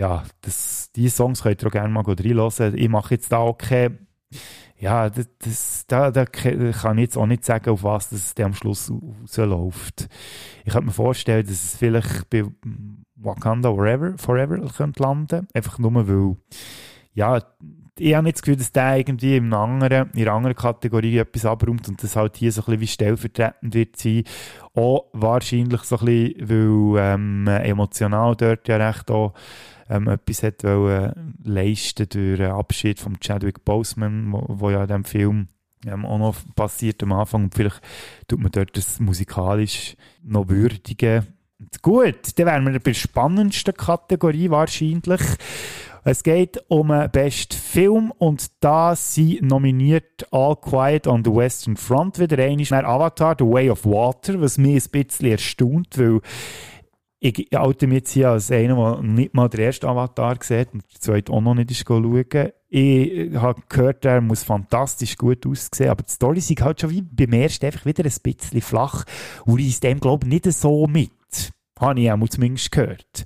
Ja, das, diese Songs könnt ihr auch gerne mal reinhören. Ich mache jetzt da auch keine ja, das, das, da, da kann ich jetzt auch nicht sagen, auf was das am Schluss rausläuft. Ich könnte mir vorstellen, dass es vielleicht bei Wakanda Forever, Forever könnte landen Einfach nur, weil, ja, ich habe nicht das Gefühl, dass der irgendwie in, anderen, in einer anderen Kategorie etwas abräumt und das halt hier so ein bisschen wie stellvertretend wird sein. Auch wahrscheinlich so ein bisschen, weil ähm, emotional dort ja recht auch ähm, etwas hat wollen leisten durch den Abschied von Chadwick Boseman, wo, wo ja in diesem Film ähm, auch noch passiert am Anfang und vielleicht tut man dort das musikalisch noch würdigen. Gut, dann wären wir bei der spannendsten Kategorie wahrscheinlich. Es geht um den besten Film und da sind nominiert All Quiet on the Western Front wieder einmal Avatar, The Way of Water, was mich ein bisschen erstaunt, weil ich halte mich jetzt hier als einer, der nicht mal den ersten Avatar sieht und den zweiten auch noch nicht ist schauen. Ich habe gehört, er muss fantastisch gut aussehen, aber die Story ist halt schon wie beim ersten einfach wieder ein bisschen flach und ist dem, glaube ich, nicht so mit. Habe ich auch zumindest gehört.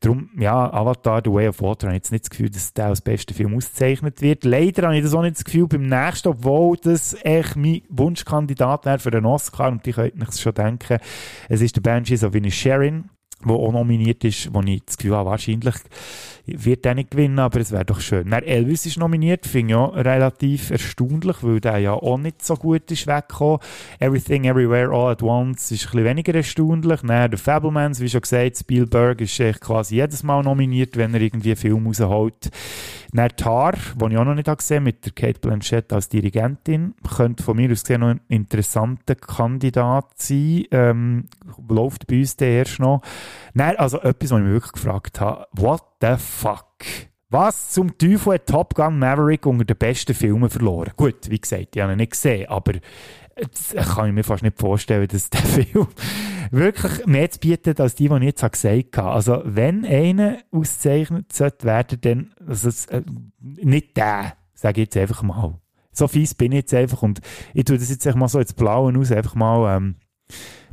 Darum, ja, Avatar, The Way of Water, habe ich jetzt nicht das Gefühl, dass der als bester Film ausgezeichnet wird. Leider habe ich das auch nicht das Gefühl beim nächsten, obwohl das echt mein Wunschkandidat wäre für einen Oscar und ich könnte mich schon denken, es ist der Banshees of Sharon wo auch nominiert ist, wo ich das Gefühl habe, wahrscheinlich wird er nicht gewinnen, aber es wäre doch schön. Dann Elvis ist nominiert, finde ich auch relativ erstaunlich, weil der ja auch nicht so gut ist weggekommen. Everything Everywhere All at Once ist ein bisschen weniger erstaunlich. Dann der Fablemans, wie schon gesagt, Spielberg ist echt quasi jedes Mal nominiert, wenn er irgendwie einen Film rausholt. Dann Tar, den ich auch noch nicht gesehen habe, mit der Kate Blanchett als Dirigentin, könnte von mir aus gesehen noch ein interessanter Kandidat sein. Ähm, läuft bei uns der erst noch. Dann, also etwas, was ich mich wirklich gefragt habe, what the fuck? Was zum Teufel hat Top Gun Maverick unter den besten Filmen verloren? Gut, wie gesagt, ich habe ihn nicht gesehen, aber das kann ich mir fast nicht vorstellen, dass (laughs) der Film wirklich mehr zu bieten als die, die ich jetzt gesagt habe. Also, wenn einer ausgezeichnet sollte werden, dann also, äh, nicht der, sage ich jetzt einfach mal. So fies bin ich jetzt einfach und ich tue das jetzt einfach mal so ins Blaue aus, einfach mal ähm,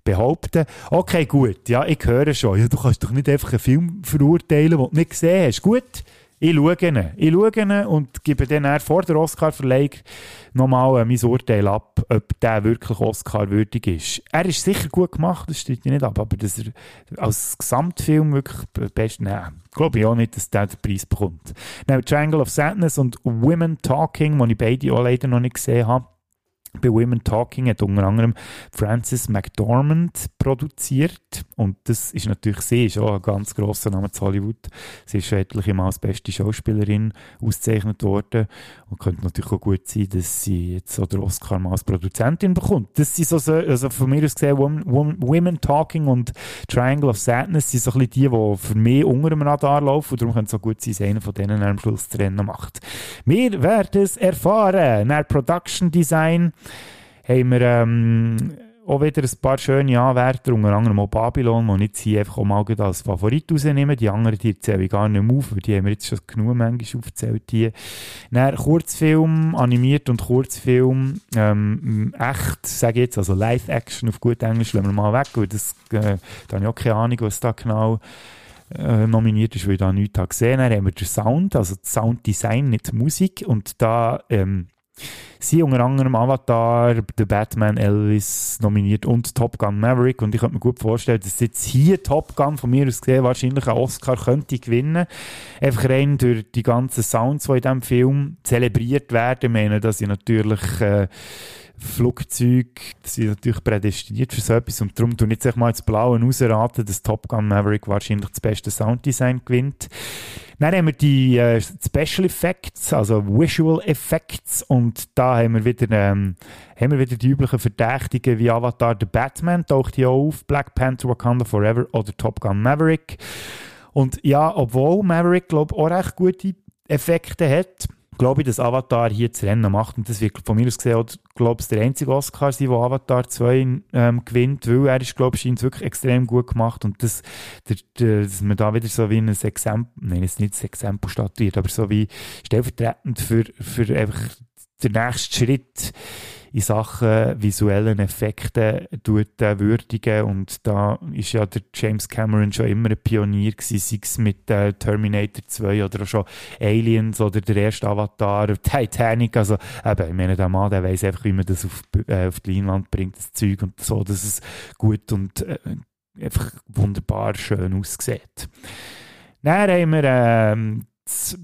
behaupten. Okay, gut, ja, ich höre schon. Ja, du kannst doch nicht einfach einen Film verurteilen, den du nicht gesehen hast. Gut, ich schaue ihn. Ich schaue ihn und gebe dann vor der Oscar-Verleihung nochmal äh, mein Urteil ab, ob der wirklich Oscar-würdig ist. Er ist sicher gut gemacht, das steht nicht ab, aber dass er als Gesamtfilm wirklich best, nein, glaube ich auch nicht, dass der den Preis bekommt. Dann Triangle of Sadness und Women Talking, die ich beide auch leider noch nicht gesehen habe, bei Women Talking hat unter anderem Frances McDormand produziert und das ist natürlich, sie ist auch ein ganz grosser Name zu Hollywood. Sie ist etliche Mal als beste Schauspielerin ausgezeichnet worden und könnte natürlich auch gut sein, dass sie jetzt so den Oscar mal als Produzentin bekommt. Das sind so, also von mir aus gesehen, Women, Talking und Triangle of Sadness sind so ein bisschen die, die für mich unter dem Radar laufen und darum könnte es auch gut sein, dass einer von denen am Schluss das Rennen macht. Wir werden es erfahren. Nach Production Design haben wir ähm, auch wieder ein paar schöne Anwärter, unter anderem auch Babylon, die ich hier einfach mal als Favorit rausnehmen. Die anderen die zähle ich gar nicht mehr auf, weil die haben wir jetzt schon genug manchmal aufgezählt. Die. Dann Kurzfilm, animiert und Kurzfilm, ähm, echt, sage ich jetzt, also Live-Action auf gut Englisch, lassen wir mal weg, weil das, äh, da habe ich auch keine Ahnung, was da genau äh, nominiert ist, weil ich da nichts gesehen habe. Dann haben wir den Sound, also das Sounddesign, nicht Musik. Und da ähm, Sie unter anderem Avatar, The Batman, Elvis nominiert und Top Gun Maverick. Und ich könnte mir gut vorstellen, dass jetzt hier Top Gun von mir aus gesehen wahrscheinlich einen Oscar könnte gewinnen. Einfach rein durch die ganzen Sounds, die in diesem Film zelebriert werden. Ich meine, dass sie natürlich äh, Flugzeuge sind natürlich prädestiniert für so etwas und darum tue ich jetzt mal ins Blaue rausraten, dass Top Gun Maverick wahrscheinlich das beste Sounddesign gewinnt. Dann haben wir die äh, Special Effects, also Visual Effects und da haben wir wieder, ähm, haben wir wieder die üblichen Verdächtigen wie Avatar The Batman, taucht hier auf, Black Panther Wakanda Forever oder Top Gun Maverick. Und ja, obwohl Maverick, glaube ich, auch recht gute Effekte hat, glaube ich, dass Avatar hier das Rennen macht. Und das wird von mir aus gesehen auch, glaube ich, der einzige Oscar sein, der Avatar 2 ähm, gewinnt, weil er ist, glaube ich, wirklich extrem gut gemacht. Und das, der, der, dass man da wieder so wie ein Exempel, nein, es nicht ein Exempel statuiert, aber so wie stellvertretend für, für einfach der nächste Schritt in Sachen visuellen Effekten tut, äh, würdigen. Und da ist ja der James Cameron schon immer ein Pionier gewesen, sei es mit äh, Terminator 2 oder auch schon Aliens oder der erste Avatar, Titanic. Also eben, ich meine, der Mann, der weiss einfach, wie man das auf, äh, auf die Leinwand bringt, das Zeug und so, dass es gut und äh, einfach wunderbar schön aussieht. Dann haben wir ähm,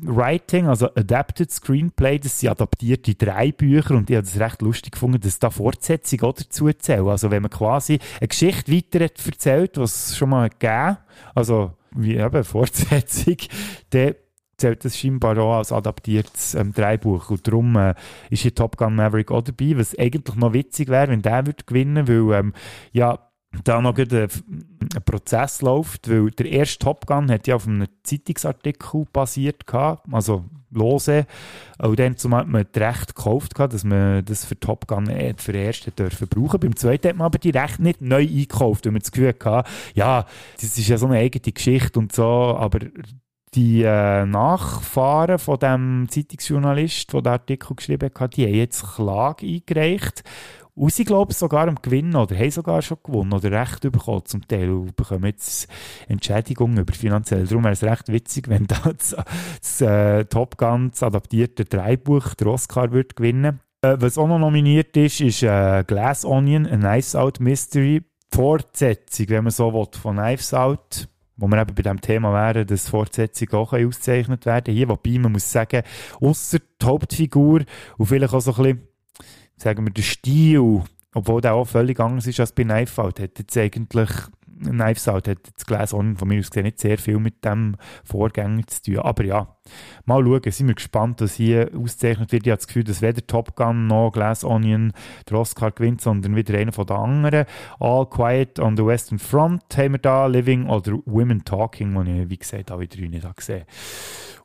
Writing, also Adapted Screenplay, das sind adaptierte drei Bücher und ich habe das recht lustig gefunden, dass da Fortsetzung auch dazu zählen. Also wenn man quasi eine Geschichte weiter erzählt, was es schon mal gegeben also wie eben Fortsetzung, (laughs) dann zählt das scheinbar auch als adaptiertes ähm, Dreibuch. Und darum äh, ist hier Top Gun Maverick auch dabei, was eigentlich noch witzig wäre, wenn der würde gewinnen, weil ähm, ja, da noch ein, Prozess läuft, weil der erste Top Gun hat ja auf einem Zeitungsartikel basiert gehabt, also lose. Und dann zumal hat man das Recht gekauft, gehabt, dass man das für Top Gun äh, für den ersten dürfen brauchen. Beim zweiten hat man aber die Rechte nicht neu eingekauft, weil man das Gefühl hatte, ja, das ist ja so eine eigene Geschichte und so, aber die äh, Nachfahren von dem Zeitungsjournalist, der den Artikel geschrieben hat, die haben jetzt Klage eingereicht und sie, glaube sogar am Gewinnen oder haben sogar schon gewonnen oder Recht bekommen zum Teil und bekommen jetzt Entschädigungen über finanziell. Darum wäre es recht witzig, wenn (laughs) das, das äh, Top Gun, das adaptierte Dreibuch, der Oscar wird gewinnen. Äh, was auch noch nominiert ist, ist äh, Glass Onion, a Knives Out Mystery. Fortsetzung, wenn man so will, von Knives Out wo wir eben bei dem Thema wären, dass Fortsetzungen auch ausgezeichnet werden Hier, wobei man muss sagen, außer die Hauptfigur und vielleicht auch so ein bisschen sagen wir, der Stil, obwohl der auch völlig anders ist als bei Knife Out, hat jetzt eigentlich Knives Out hat jetzt gelesen, von mir aus gesehen nicht sehr viel mit dem Vorgänger zu tun. Aber ja, mal schauen, sind wir gespannt, was hier ausgezeichnet wird. Ich habe das Gefühl, dass weder Top Gun noch Glass Onion der Oscar gewinnt, sondern wieder einer von den anderen. All Quiet on the Western Front haben wir da, Living oder Women Talking, die ich, wie gesagt, alle drei nicht gesehen.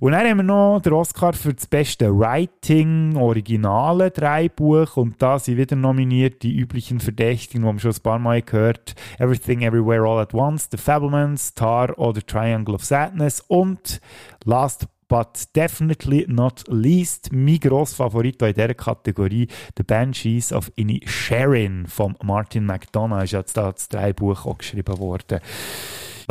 Und dann haben wir noch den Oscar für das beste Writing, originale Dreibuch. Und da sind wieder nominiert die üblichen Verdächtigen, die wir schon ein paar Mal gehört Everything Everywhere All at Once, The Fablemans, Tar oder Triangle of Sadness. Und last but definitely not least, mein grosser Favorit in dieser Kategorie, The Banshees of Inisherin von Martin McDonough, ist jetzt da das Dreibuch auch geschrieben worden.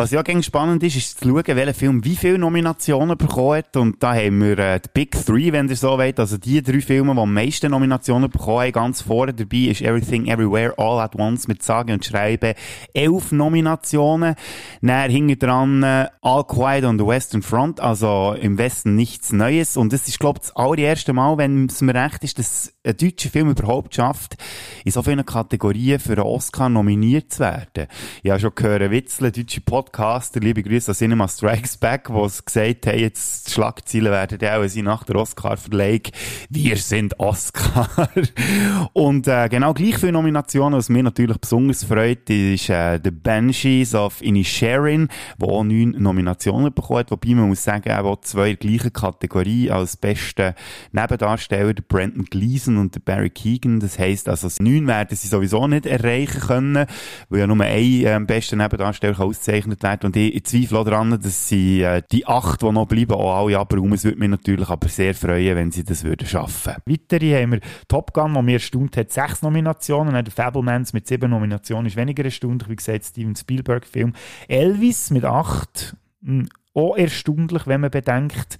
Was ja ganz spannend ist, ist zu schauen, welcher Film wie viele Nominationen bekommen hat. Und da haben wir äh, die Big Three, wenn ihr so wollt. Also die drei Filme, die am meisten Nominationen bekommen haben. Ganz vorne dabei ist Everything Everywhere All at Once mit Sage und Schreiben. Elf Nominationen. Dann hinten dran äh, All Quiet on the Western Front, also im Westen nichts Neues. Und das ist, glaube ich, das allererste Mal, wenn es mir recht ist, dass ein deutscher Film überhaupt schafft, in so vielen Kategorien für einen Oscar nominiert zu werden. Ich habe schon gehört, Witzel, deutsche Podcaster, liebe Grüße an Cinema Strikes Back, die gesagt haben, jetzt die Schlagzeilen werden ja auch sein nach der Oscar-Verleihung. Wir sind Oscar. (laughs) Und äh, genau gleich viele Nominationen, was mir natürlich besonders freut, ist äh, The Banshees of Inisherin, der auch neun Nominationen bekommt, wobei man muss sagen, auch zwei gleiche Kategorie als bester Nebendarsteller, der Brandon Gleason und der Barry Keegan. Das heisst, also neun werden sie sowieso nicht erreichen können, weil ja nur ein äh, bester Nebendarsteller ausgezeichnet werden. Und ich, ich zweifle auch daran, dass sie äh, die acht, die noch bleiben, auch alle abräumen. Es würde mich natürlich aber sehr freuen, wenn sie das würden schaffen. Weitere haben wir Top Gun, wo mir erstaunt hat, sechs Nominationen. Der Fablemans mit sieben Nominationen ist weniger erstaunlich. Wie gesagt, Steven Spielberg-Film. Elvis mit acht. Hm, auch erstaunlich, wenn man bedenkt,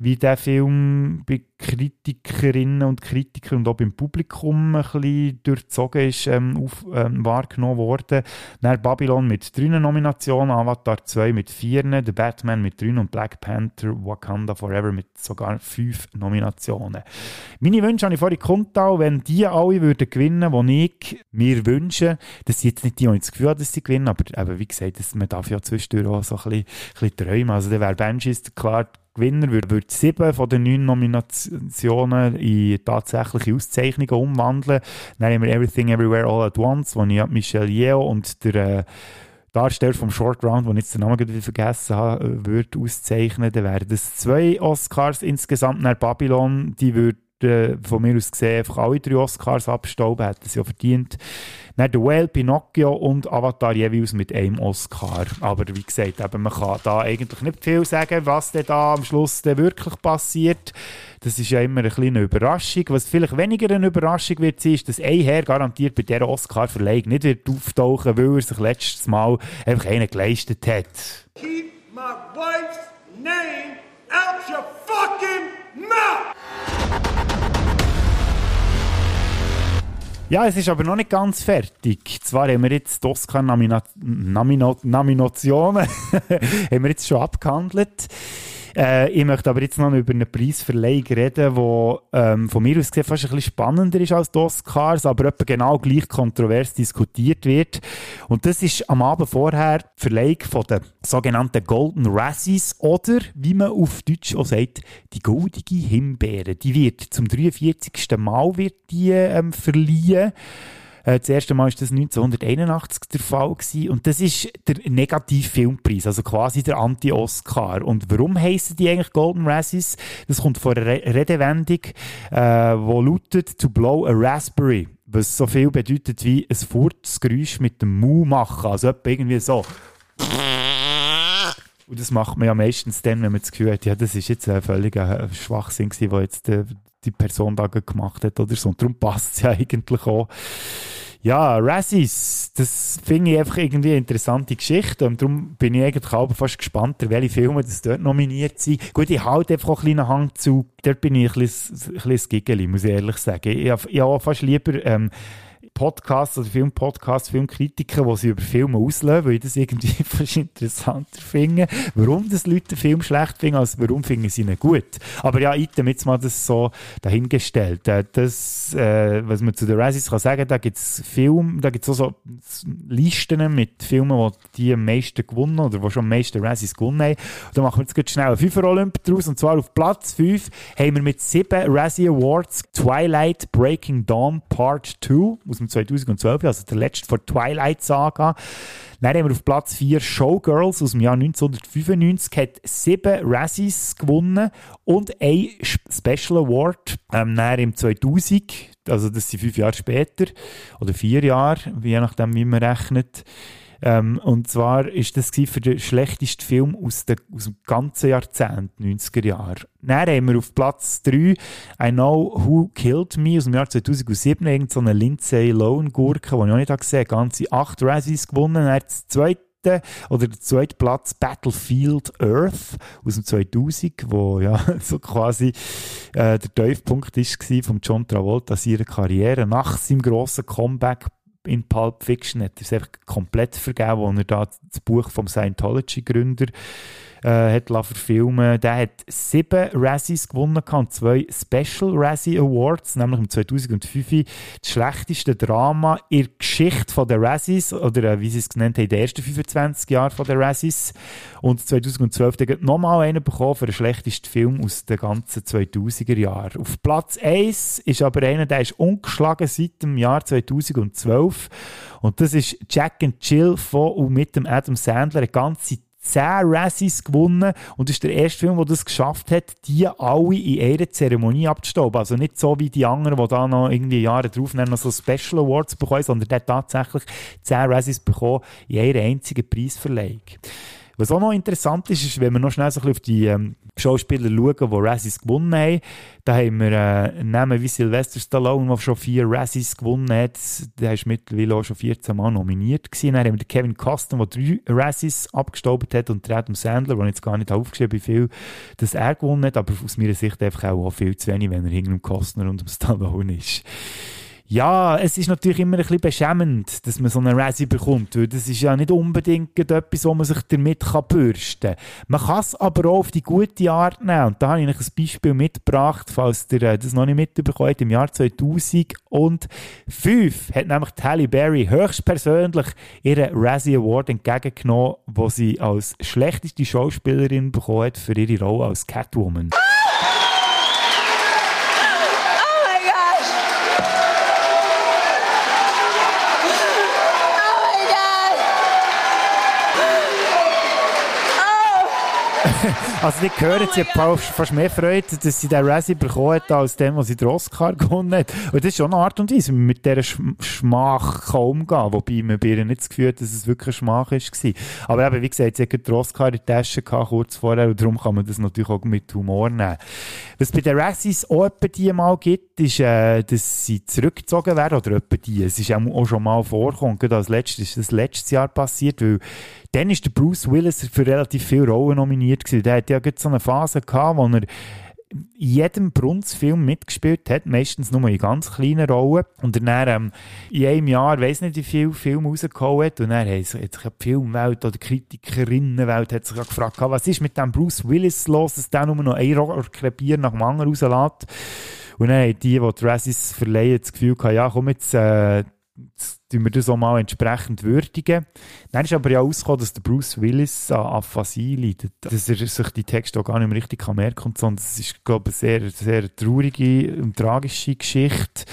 wie der Film bei Kritikerinnen und Kritikern und auch beim Publikum ein bisschen durchzogen ist, ähm, auf, ähm, wahrgenommen worden. Dann Babylon mit drei Nominationen, Avatar 2 mit vier, The Batman mit drei und Black Panther Wakanda Forever mit sogar fünf Nominationen. Meine Wünsche habe ich vorhin kundtun, wenn die alle würden gewinnen, die ich mir wünsche, das sind jetzt nicht die, die ich das Gefühl habe, dass sie gewinnen, aber eben, wie gesagt, das, man darf ja zwischendurch auch so ein bisschen, ein bisschen träumen. Also dann wäre Banshees klar Gewinner würde, würde sieben von den neun Nominationen in tatsächliche Auszeichnungen umwandeln. Dann haben wir Everything Everywhere All at Once, wo ich Michelle Yeoh und der äh, Darsteller vom Short Round, den ich jetzt den Namen wieder vergessen habe, würde auszeichnen. Dann wären das zwei Oscars insgesamt. Nach Babylon, die würde von mir aus gesehen einfach alle drei Oscars abstauben, hätten sie ja verdient. Dann The Whale, Pinocchio und Avatar jeweils mit einem Oscar. Aber wie gesagt, eben, man kann da eigentlich nicht viel sagen, was denn da am Schluss denn wirklich passiert. Das ist ja immer eine kleine Überraschung. Was vielleicht weniger eine Überraschung wird ist, dass ein Herr garantiert bei dieser Oscar-Verleihung nicht wird auftauchen, weil er sich letztes Mal einfach einen geleistet hat. Keep my wife's name out your fucking Ja, es ist aber noch nicht ganz fertig. Zwar haben wir jetzt die Oscar-Nominationen (laughs) haben wir jetzt schon abgehandelt. Äh, ich möchte aber jetzt noch über eine Preisverleihung reden, die ähm, von mir aus gesehen fast ein bisschen spannender ist als die Oscars, aber etwa genau gleich kontrovers diskutiert wird. Und das ist am Abend vorher die Verleihung von den sogenannten Golden Razzies oder, wie man auf Deutsch auch sagt, die goldige Himbeere. Die wird zum 43. Mal wird die ähm, verliehen. Äh, das erste Mal war das 1981 der Fall gewesen. und das ist der Negativfilmpreis, also quasi der Anti-Oscar. Und warum heißen die eigentlich Golden Razzies? Das kommt von einer Re Redewendung, äh, wo lautet «to blow a raspberry», was so viel bedeutet wie ein Furzgeräusch mit dem Mu machen, also irgendwie so. Und das macht man ja meistens dann, wenn man das Gefühl hat, ja, das ist jetzt ein völliger Schwachsinn gewesen, was jetzt äh, die Person da gemacht hat oder so. Und darum passt es ja (laughs) eigentlich auch. Ja, Razzies, das finde ich einfach irgendwie eine interessante Geschichte und darum bin ich eigentlich auch fast gespannt, welche Filme das dort nominiert sind. Gut, ich halte einfach auch einen kleinen Hang zu, dort bin ich ein bisschen, ein bisschen Giggeli, muss ich ehrlich sagen. Ich habe, ich habe fast lieber ähm, Podcasts oder Filmpodcasts, Filmkritiker, die sie über Filme auslösen, weil ich das irgendwie (laughs) fast interessanter finde, warum das Leute den Film schlecht finden, als warum finden sie ihn gut. Aber ja, item jetzt mal das so dahingestellt. Äh, das, äh, was man zu den Razzies kann sagen, da gibt es Filme, da gibt es auch so Listen mit Filmen, die die am meisten gewonnen oder die schon am meisten Razzies gewonnen haben. Und da machen wir jetzt ganz schnell einen Fünfer Olymp draus, und zwar auf Platz 5 haben wir mit sieben Razzie Awards Twilight Breaking Dawn Part 2 aus dem 2012, also der letzte von Twilight Saga. Dann haben wir auf Platz 4 Showgirls aus dem Jahr 1995, hat sieben Razzies gewonnen und ein Special Award ähm, dann im 2000, also das sind fünf Jahre später, oder vier Jahre, je nachdem wie man rechnet, ähm, und zwar ist das für den schlechtesten Film aus, de, aus dem ganzen Jahrzehnt, 90er Jahre. Dann haben wir auf Platz 3 I Know Who Killed Me aus dem Jahr 2007, irgend Lindsay Lohan Gurke, die ich auch nicht gesehen habe, ganze acht Razzies gewonnen. Dann das zweite oder der zweite Platz Battlefield Earth aus dem 2000, wo ja (laughs) so quasi äh, der Tiefpunkt ist von John Travolta ihrer Karriere nach seinem grossen Comeback in Pulp Fiction hat er es einfach komplett vergeben, wo er da das Buch vom Scientology-Gründer äh, hat verfilmen Der hat sieben Razzies gewonnen und zwei Special Razzie Awards, nämlich im 2005 das schlechteste Drama in der Geschichte von der Razzies, oder äh, wie sie es genannt haben, in den ersten 25 Jahren von der Razzies. Und 2012 hat nochmal einen bekommen für den schlechtesten Film aus den ganzen 2000er Jahren. Auf Platz 1 ist aber einer, der ist ungeschlagen seit dem Jahr 2012 und das ist Jack and Chill von und mit dem Adam Sandler, eine ganze 10 Razzies gewonnen und ist der erste Film, der das geschafft hat, die alle in einer Zeremonie abzustauben. Also nicht so wie die anderen, die da noch irgendwie Jahre drauf noch so Special Awards bekommen, sondern der hat tatsächlich 10 Razzies bekommen in einer einzigen Preisverleihung. Was auch noch interessant ist, ist, wenn wir noch schnell so ein bisschen auf die ähm, Schauspieler schauen, die Razzies gewonnen haben. Da haben wir äh, Namen wie Sylvester Stallone, der schon vier Razzies gewonnen hat. Der ist mittlerweile auch schon 14 Mal nominiert gewesen. Dann haben wir Kevin Costner, der drei Razzies abgestaubt hat und Adam Sandler, der jetzt gar nicht aufgeschrieben wie viel das er gewonnen hat, aber aus meiner Sicht einfach auch viel zu wenig, wenn er hinter dem Costner und dem Stallone ist. Ja, es ist natürlich immer ein bisschen beschämend, dass man so eine Razzie bekommt, weil das ist ja nicht unbedingt etwas, wo man sich damit bürsten kann. Man kann es aber auch auf die gute Art nehmen. Und da habe ich euch ein Beispiel mitgebracht, falls ihr äh, das noch nicht mitbekommen Im Jahr 2005 hat nämlich Halle Berry höchstpersönlich ihren Razzie Award entgegengenommen, wo sie als schlechteste Schauspielerin bekommen hat für ihre Rolle als Catwoman. Also die hören oh ja fast mehr Freude, dass sie den Razzie bekommen hat, als dem, was sie den Oscar gewonnen hat. Und das ist schon eine Art und Weise, wie man mit dieser Schmach kann umgehen Wobei man bei ihr nicht das Gefühl hat, dass es wirklich eine Schmach war. Aber eben, wie gesagt, sie hat den Oscar in der Tasche gehabt, kurz vorher, und darum kann man das natürlich auch mit Humor nehmen. Was bei den Razzies auch etwa die mal gibt, ist, äh, dass sie zurückgezogen werden, oder etwa die. Es ist auch schon mal vorgekommen, gerade als letztes, ist das letztes Jahr passiert, weil dann ist der Bruce Willis für relativ viele Rollen nominiert gewesen. Der hat ja so eine Phase gehabt, wo er in jedem Brunz-Film mitgespielt hat, meistens nur in ganz kleinen Rollen. Und dann ähm, in einem Jahr, weiß nicht, wie viele Filme rausgehauen hat. Und dann hat sich die Filmwelt oder die Kritikerinnenwelt hat sich gefragt, was ist mit dem Bruce Willis los, dass der nur noch ein Rohrkrepier nach dem anderen rauslässt. Und dann haben die, die Razzies verleihen, das Gefühl gehabt, ja komm, jetzt, äh, tun wir das auch mal entsprechend würdigen. Dann ist aber ja rausgekommen, dass der Bruce Willis an Aphasie leidet. Dass er sich die Texte auch gar nicht mehr richtig merken kann, sondern es ist, glaube ich, eine sehr, sehr traurige und tragische Geschichte.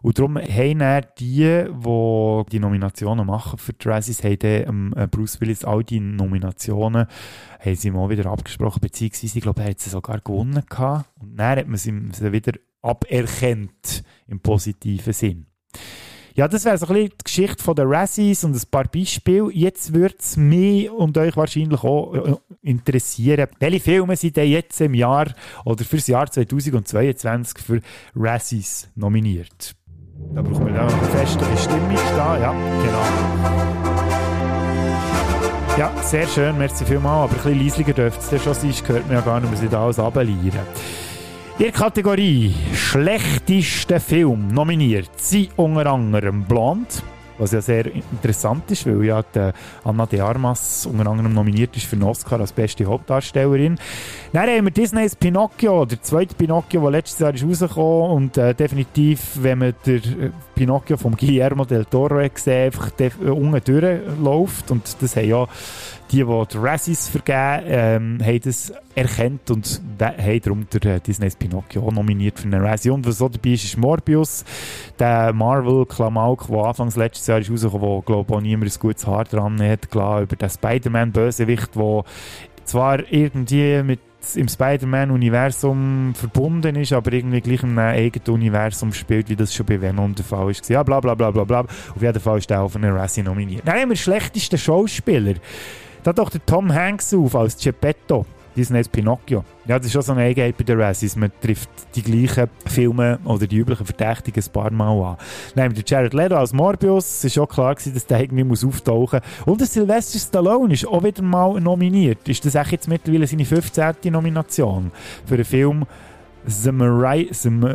Und darum haben dann die, die die Nominationen machen für Razzies, haben dann, ähm, Bruce Willis all die Nominationen haben sie mal wieder abgesprochen, beziehungsweise ich glaube, er hat sie sogar gewonnen gehabt. Und dann hat man sie wieder aberkennt, im positiven Sinn. Ja, das wäre so ein bisschen die Geschichte der Razzies und ein paar Beispiele. Jetzt würde es mich und euch wahrscheinlich auch äh, interessieren, welche Filme sind denn jetzt im Jahr oder fürs Jahr 2022 für Razzies nominiert? Da brauchen wir dann eine festere Stimmung da, ja, genau. Ja, sehr schön, merci vielmals, aber ein bisschen leislicher dürfte es schon sein, gehört mir ja gar nicht, wir sind alles runterlieren. In der Kategorie schlechteste Film nominiert. Sind unter anderem Blonde, was ja sehr interessant ist, weil ja die Anna de Armas unter anderem nominiert ist für den Oscar als beste Hauptdarstellerin. Dann haben wir Disneys Pinocchio, der zweite Pinocchio, der letztes Jahr ist rausgekommen. Und äh, definitiv, wenn man der äh, Pinocchio von Guillermo del Toro gesehen einfach äh, unten durchläuft. Und das haben ja die, die die Razzies vergeben, ähm, haben das erkannt und haben darum der äh, Disney's Pinocchio nominiert für eine Razzie. Und was auch dabei ist, ist Morbius, der Marvel-Klamauk, der anfangs letztes Jahr ist rausgekommen, wo, glaube auch niemand ein gutes Haar dran hat, klar, über den Spider-Man-Bösewicht, der zwar irgendwie mit im Spider-Man-Universum verbunden ist, aber irgendwie gleich einem eigenen Universum spielt, wie das schon bei Venom der Fall ist. Ja, bla bla bla bla bla. Auf jeden Fall ist er auf eine Razzie nominiert. Dann haben schlechtesten Schauspieler. Da doch der Tom Hanks auf als Geppetto. Disneys Pinocchio. Ja, das ist schon so eine Eigenheit bei den Razzies. Man trifft die gleichen Filme oder die üblichen Verdächtigen ein paar Mal an. Nehmen wir Jared Leto als Morbius. Es war auch klar, gewesen, dass der irgendwie muss auftauchen muss. Und der Sylvester Stallone ist auch wieder mal nominiert. Ist das echt jetzt mittlerweile seine 15. Nomination für einen Film, Samaritan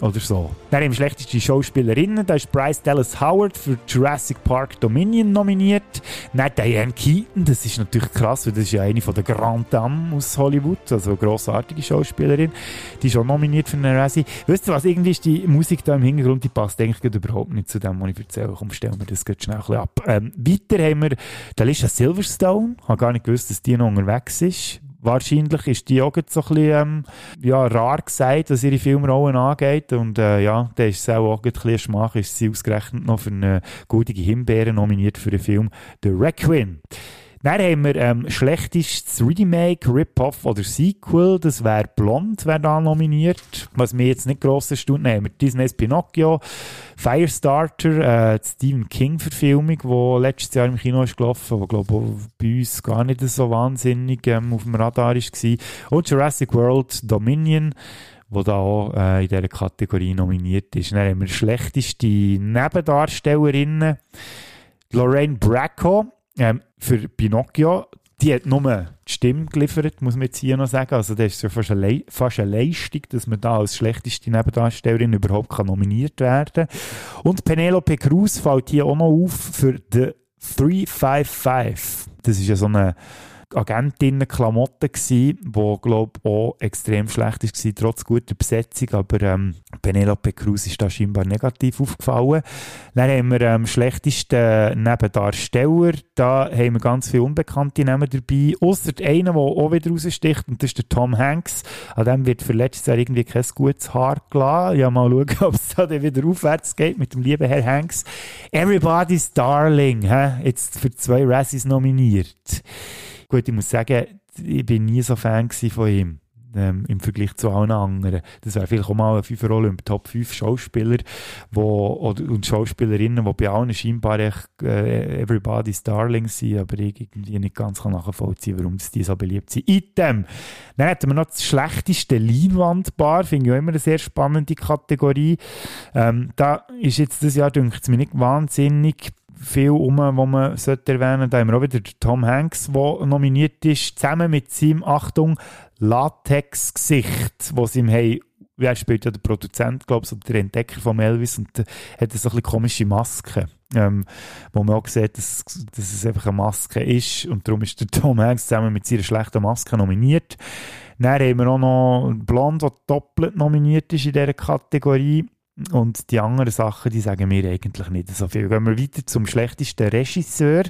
oder so. Dann im schlechtesten Schauspielerinnen, da ist Bryce Dallas Howard für Jurassic Park Dominion nominiert. Dann Diane Keaton, das ist natürlich krass, weil das ist ja eine von der Grand Dame aus Hollywood, also eine grossartige Schauspielerin. Die ist auch nominiert für eine Razzie. Wisst ihr was, irgendwie ist die Musik da im Hintergrund, die passt eigentlich überhaupt nicht zu dem, was ich erzähle. Komm, stellen wir das schnell ein bisschen ab. Ähm, weiter haben wir Alicia Silverstone. Ich habe gar nicht gewusst, dass die noch unterwegs ist wahrscheinlich ist die auch so ein bisschen ähm, ja, rar gesagt, was ihre Filmrollen angeht. Und äh, ja, da ist es auch, auch ein bisschen Schmach, ist sie ausgerechnet noch für eine gute Himbeere nominiert für den Film The Requiem. Dann haben wir ähm, schlechtestes Remake, Rip-Off oder Sequel. Das wäre Blond, wäre da nominiert. Was mir jetzt nicht gross erstaunt. Haben wir Disney's Pinocchio, Firestarter, äh, die Stephen King-Verfilmung, die letztes Jahr im Kino ist gelaufen, die, glaube bei uns gar nicht so wahnsinnig ähm, auf dem Radar war. Und Jurassic World Dominion wo da auch äh, in dieser Kategorie nominiert ist. Dann haben wir schlechteste Nebendarstellerinnen. Lorraine Bracco, ähm, für Pinocchio, die hat nur die Stimme geliefert, muss man jetzt hier noch sagen. Also das ist ja fast eine, fast eine Leistung, dass man da als schlechteste Nebendarstellerin überhaupt kann nominiert werden Und Penelope Cruz fällt hier auch noch auf für The 355. Das ist ja so eine Agentinnen-Klamotten wo glaube auch extrem schlecht war, trotz guter Besetzung, aber ähm, Penelope Cruz ist da scheinbar negativ aufgefallen. Dann haben wir ähm, schlechtesten Nebendarsteller, da haben wir ganz viele Unbekannte Namen dabei, außer einen, der auch wieder raussticht, und das ist der Tom Hanks. An dem wird für letztes Jahr irgendwie kein gutes Haar gelassen. Ja, mal schauen, (laughs) ob es da wieder aufwärts geht mit dem lieben Herr Hanks. Everybody's Darling, hä? jetzt für zwei Razzies nominiert. Gut, ich muss sagen, ich bin nie so Fan von ihm ähm, im Vergleich zu allen anderen. Das wäre vielleicht auch mal eine Fünferrolle im Top 5 Schauspieler wo, oder, und Schauspielerinnen, die bei allen scheinbar echt, äh, Everybody's Darling sind, aber ich irgendwie nicht ganz kann nachvollziehen warum die so beliebt sind. Item! Dann hätten wir noch das schlechteste Leinwandbar, finde ich auch immer eine sehr spannende Kategorie. Ähm, da ist jetzt das Jahr, denke ich, mir nicht wahnsinnig viel um, wo man sollte erwähnen. Da haben wir auch wieder Tom Hanks, der nominiert ist, zusammen mit seinem, Achtung, Latex-Gesicht, das ihm haben er spielt ja der Produzent, glaube ich, oder der Entdecker von Elvis und äh, hat so ein bisschen komische Maske, ähm, wo man auch sieht, dass, dass es einfach eine Maske ist und darum ist der (laughs) Tom Hanks zusammen mit seiner schlechten Maske nominiert. Dann haben wir auch noch Blond, der doppelt nominiert ist in dieser Kategorie. Und die anderen Sachen, die sagen mir eigentlich nicht so viel. Gehen wir weiter zum schlechtesten Regisseur.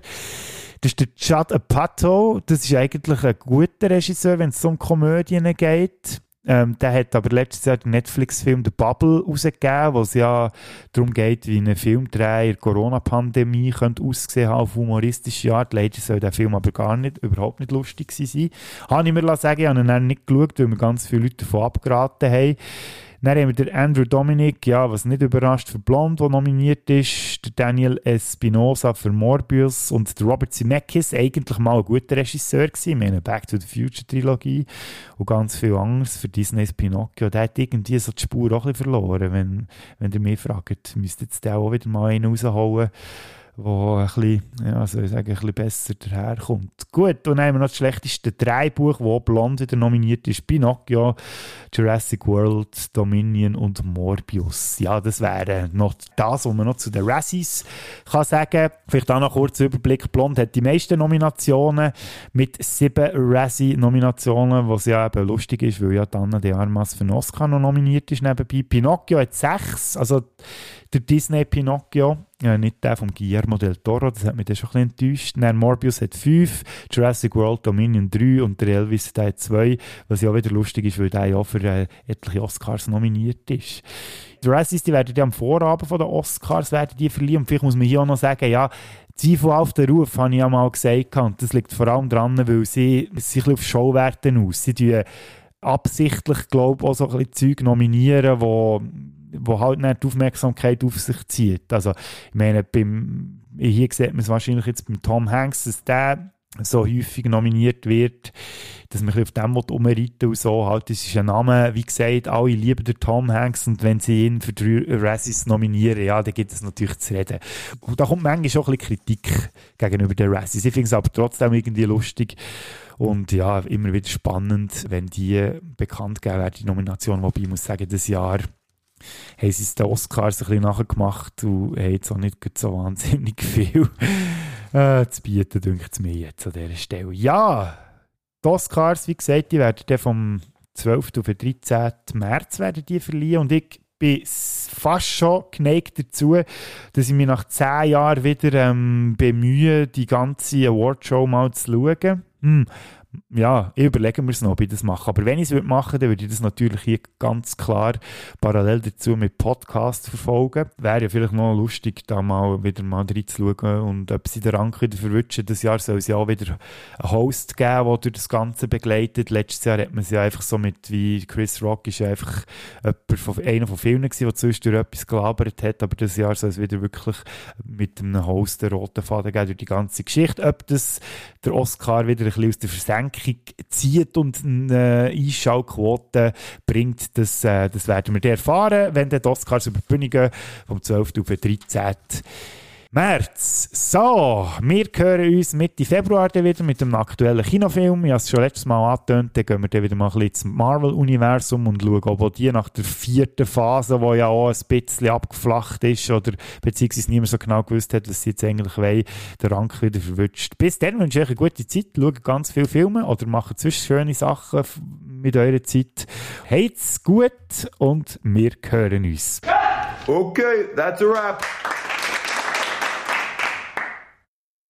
Das ist der Judd Apatow. Das ist eigentlich ein guter Regisseur, wenn es um Komödien geht. Ähm, der hat aber letztes Jahr den Netflix-Film The Bubble rausgegeben, wo es ja darum geht, wie ein Filmdreh in der Corona-Pandemie könnte aussehen auf humoristische Art. Leider soll der Film aber gar nicht, überhaupt nicht lustig sein. Habe ich mir sagen, ich habe ihn nicht geschaut, weil mir ganz viele Leute davon abgeraten haben. Dann haben wir den Andrew Dominic, ja, was nicht überrascht, für Blond, der nominiert ist, der Daniel Espinosa für Morbius. Und der Robert Zemeckis, eigentlich mal ein guter Regisseur gewesen, wir haben Back to the Future Trilogie und ganz viel anderes für Disney's Pinocchio. Der hat irgendwie so die Spur auch ein bisschen verloren, wenn, wenn ihr mich fragt, müsste jetzt der auch wieder mal einen rausholen wo ein bisschen, ja, soll ich sagen, ein bisschen besser daherkommt. Gut, und haben wir noch das schlechteste Dreibuch, wo Blond wieder nominiert ist. Pinocchio, Jurassic World, Dominion und Morbius. Ja, das wäre noch das, was man noch zu den Razzies kann sagen. Vielleicht auch noch kurz Überblick. Blond hat die meisten Nominationen mit sieben Razzie-Nominationen, was ja eben lustig ist, weil ja Anna de Armas für einen Oscar noch nominiert ist nebenbei. Pinocchio hat sechs, also der Disney Pinocchio, ja, nicht der von Guillermo del Toro, das hat mich dann schon ein bisschen enttäuscht. Dann Morbius hat fünf, Jurassic World Dominion drei und der Elvis der hat zwei, was ja auch wieder lustig ist, weil der ja für äh, etliche Oscars nominiert ist. Die Razzies, die werden ja am Vorabend von den Oscars werden die verliehen und vielleicht muss man hier auch noch sagen, ja, Zweifel auf den Ruf, habe ich ja mal gesagt, und das liegt vor allem daran, weil sie sich auf Showwerten aus. Sie tun absichtlich, glaube ich, auch so ein bisschen Zeug nominieren, wo wo halt nicht die Aufmerksamkeit auf sich zieht. Also, ich meine, beim, hier sieht man es wahrscheinlich jetzt beim Tom Hanks, dass der so häufig nominiert wird, dass man auf dem umreiten und so. Halt, das ist ein Name, wie gesagt, alle lieben den Tom Hanks und wenn sie ihn für drei Razzies nominieren, ja, dann gibt es natürlich zu reden. Und da kommt manchmal schon ein bisschen Kritik gegenüber den Razzies. Ich finde es aber trotzdem irgendwie lustig und ja, immer wieder spannend, wenn die bekannt gegeben werden, die Nomination, wobei ich muss sagen, das Jahr haben sie es den Oscars ein bisschen nachgemacht und haben jetzt auch nicht so wahnsinnig viel äh, zu bieten, denke ich mir jetzt an dieser Stelle. Ja, die Oscars, wie gesagt, die werden dann vom 12. auf den 13. März werden die verliehen und ich bin fast schon geneigt dazu, dass ich mich nach 10 Jahren wieder ähm, bemühe, die ganze Awardshow mal zu schauen. Hm ja, ich überlege mir es noch, ob ich das mache. Aber wenn ich es machen würde, dann würde ich das natürlich hier ganz klar parallel dazu mit Podcast verfolgen. Wäre ja vielleicht noch lustig, da mal wieder mal reinzuschauen und ob sie den Rang wieder verwünschen. Das Jahr soll es ja auch wieder einen Host geben, der das Ganze begleitet. Letztes Jahr hat man es ja einfach so mit, wie Chris Rock ist einfach von, einer von vielen gewesen, der zwischendurch etwas gelabert hat. Aber das Jahr soll es wieder wirklich mit einem Host den roten Faden geben durch die ganze Geschichte. Ob das der Oscar wieder ein bisschen aus der Versenkung Senkung zieht und eine Einschaltquote bringt, das, äh, das werden wir erfahren, wenn die Oscars über die Bühne gehen, vom 12. auf den 13. März. So, wir hören uns Mitte Februar wieder mit dem aktuellen Kinofilm. Ich habe es schon letztes Mal angetönt. Dann gehen wir dann wieder mal ein bisschen ins Marvel-Universum und schauen, ob die nach der vierten Phase, die ja auch ein bisschen abgeflacht ist oder beziehungsweise niemand so genau gewusst hat, was sie jetzt eigentlich wollen, den Rang wieder verwünscht. Bis dann wünsche ich euch eine gute Zeit. Schaut ganz viele Filme oder macht zwischen schöne Sachen mit eurer Zeit. Habt's gut und wir hören uns. Okay, that's a wrap.